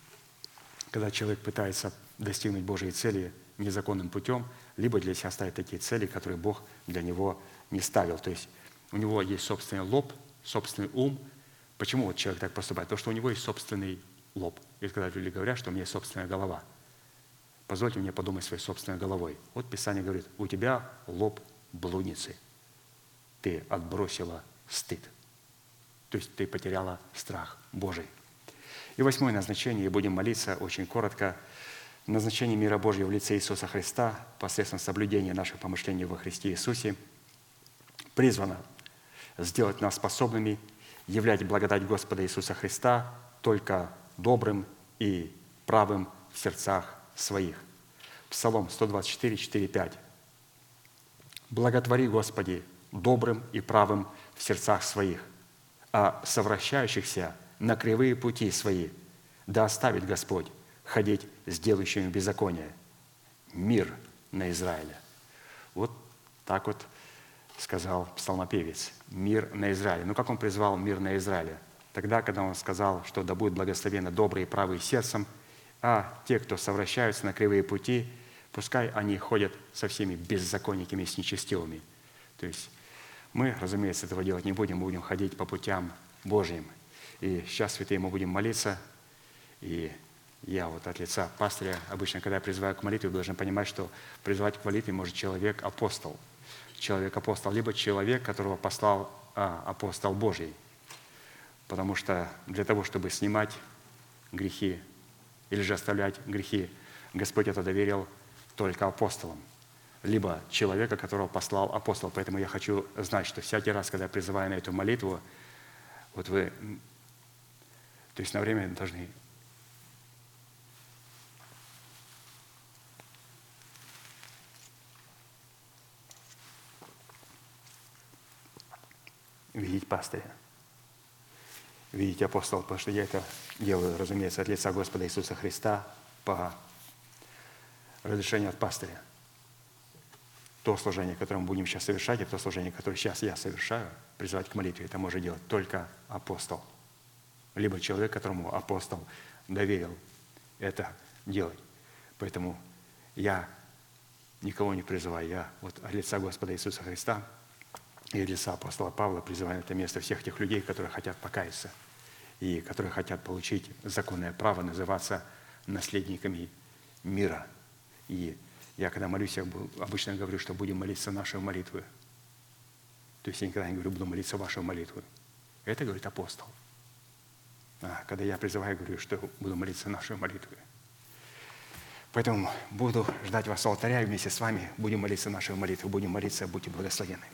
Speaker 3: когда человек пытается достигнуть Божьей цели незаконным путем, либо для себя ставит такие цели, которые Бог для него не ставил. То есть у него есть собственный лоб, собственный ум. Почему вот человек так поступает? Потому что у него есть собственный лоб. И когда люди говорят, что у меня есть собственная голова, позвольте мне подумать своей собственной головой. Вот Писание говорит, у тебя лоб блудницы. Ты отбросила стыд. То есть ты потеряла страх Божий. И восьмое назначение, и будем молиться очень коротко. Назначение мира Божьего в лице Иисуса Христа посредством соблюдения наших помышлений во Христе Иисусе призвано сделать нас способными являть благодать Господа Иисуса Христа только добрым и правым в сердцах своих. Псалом 124, 4, 5. «Благотвори, Господи, добрым и правым в сердцах своих, а совращающихся на кривые пути свои, да оставит Господь ходить с делающими беззаконие. Мир на Израиле». Вот так вот сказал псалмопевец. Мир на Израиле. Ну, как он призвал мир на Израиле? Тогда, когда он сказал, что да будет благословенно добрые и правые сердцем, а те, кто совращаются на кривые пути, пускай они ходят со всеми беззаконниками и с нечестивыми. То есть мы, разумеется, этого делать не будем, мы будем ходить по путям Божьим. И сейчас, святые, мы будем молиться, и я вот от лица пастыря, обычно, когда я призываю к молитве, должен понимать, что призывать к молитве может человек-апостол. Человек-апостол, либо человек, которого послал а, апостол Божий. Потому что для того, чтобы снимать грехи или же оставлять грехи, Господь это доверил только апостолам, либо человека, которого послал апостол. Поэтому я хочу знать, что всякий раз, когда я призываю на эту молитву, вот вы, то есть на время должны видеть пастыря, видеть апостола, потому что я это делаю, разумеется, от лица Господа Иисуса Христа по разрешению от пастыря. То служение, которое мы будем сейчас совершать, и то служение, которое сейчас я совершаю, призывать к молитве, это может делать только апостол. Либо человек, которому апостол доверил это делать. Поэтому я никого не призываю, я вот от лица Господа Иисуса Христа – и лица апостола Павла призывает это место всех тех людей, которые хотят покаяться и которые хотят получить законное право называться наследниками мира. И я, когда молюсь, я обычно говорю, что будем молиться нашей молитвы. То есть я никогда не говорю, буду молиться вашей молитвой. Это говорит апостол. А когда я призываю, говорю, что буду молиться нашей молитвой. Поэтому буду ждать вас у алтаря, и вместе с вами будем молиться нашей молитвой, будем молиться, будьте благословены.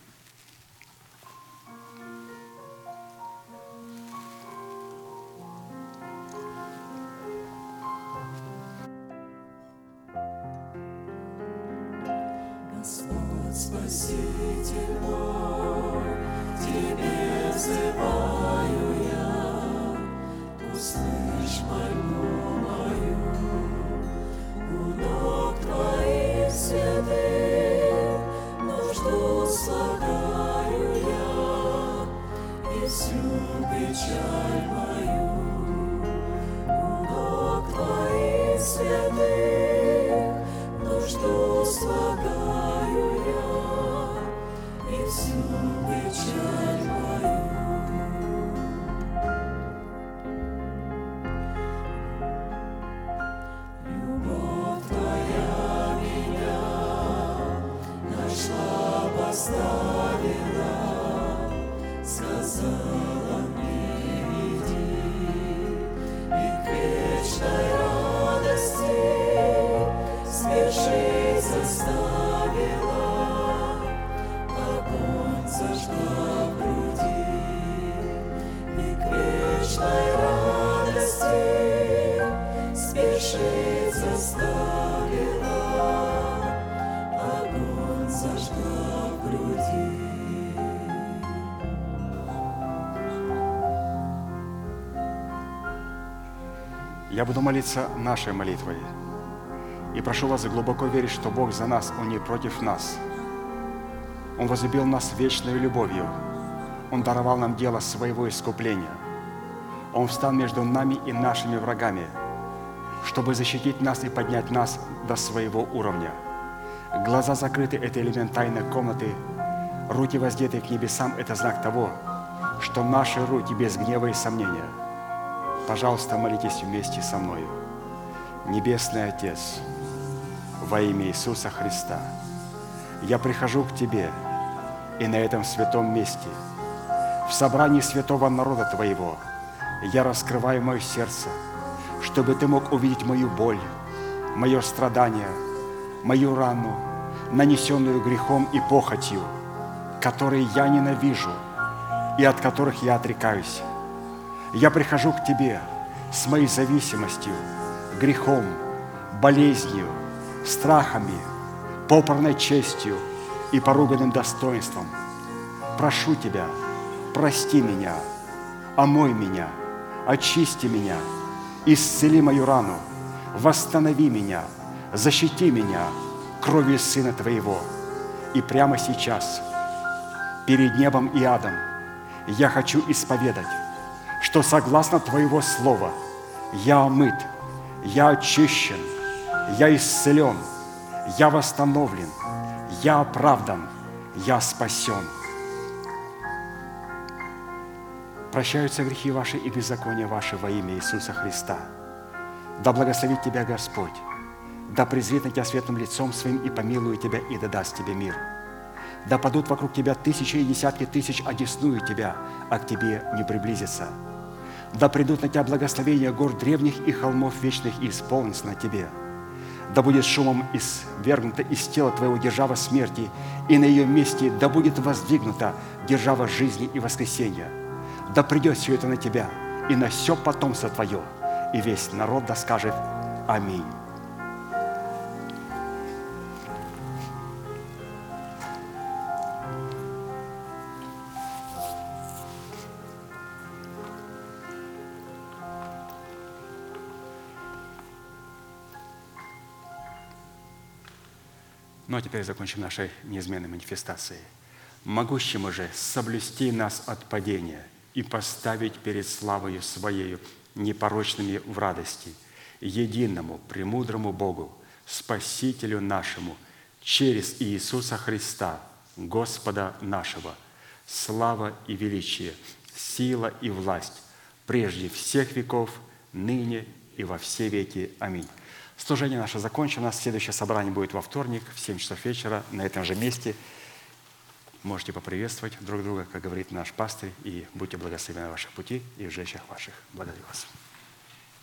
Speaker 1: Вечной радости спешит заставила, огонь зажгла в груди.
Speaker 3: Я буду молиться нашей молитвой. И прошу вас глубоко верить, что Бог за нас, Он не против нас. Он возлюбил нас вечной любовью. Он даровал нам дело своего искупления. Он встал между нами и нашими врагами, чтобы защитить нас и поднять нас до своего уровня. Глаза закрыты – это элемент тайной комнаты. Руки воздеты к небесам – это знак того, что наши руки без гнева и сомнения. Пожалуйста, молитесь вместе со мною. Небесный Отец, во имя Иисуса Христа, я прихожу к Тебе и на этом святом месте, в собрании святого народа Твоего, я раскрываю мое сердце, чтобы Ты мог увидеть мою боль, мое страдание, мою рану, нанесенную грехом и похотью, которые я ненавижу и от которых я отрекаюсь. Я прихожу к Тебе с моей зависимостью, грехом, болезнью, страхами, попорной честью и поруганным достоинством. Прошу Тебя, прости меня, омой меня, очисти меня, исцели мою рану, восстанови меня, защити меня кровью Сына Твоего. И прямо сейчас, перед небом и адом, я хочу исповедать, что согласно Твоего Слова я омыт, я очищен, я исцелен, я восстановлен, я оправдан, я спасен. Прощаются грехи ваши и беззакония ваши во имя Иисуса Христа. Да благословит тебя Господь, да презрит на тебя светлым лицом своим и помилует тебя и да даст тебе мир. Да падут вокруг тебя тысячи и десятки тысяч, одесную тебя, а к тебе не приблизится. Да придут на тебя благословения гор древних и холмов вечных и исполнится на тебе. Да будет шумом извергнута из тела твоего держава смерти, и на ее месте да будет воздвигнута держава жизни и воскресения. Да придет все это на тебя и на все потомство твое, и весь народ да скажет Аминь. Ну а теперь закончим нашей неизменной манифестацией. Могущему же соблюсти нас от падения и поставить перед славою Своею непорочными в радости, единому, премудрому Богу, Спасителю нашему, через Иисуса Христа, Господа нашего, слава и величие, сила и власть, прежде всех веков, ныне и во все веки. Аминь. Служение наше закончено. Следующее собрание будет во вторник в 7 часов вечера на этом же месте. Можете поприветствовать друг друга, как говорит наш пастырь, и будьте благословены на ваших пути и в жечах ваших. Благодарю вас.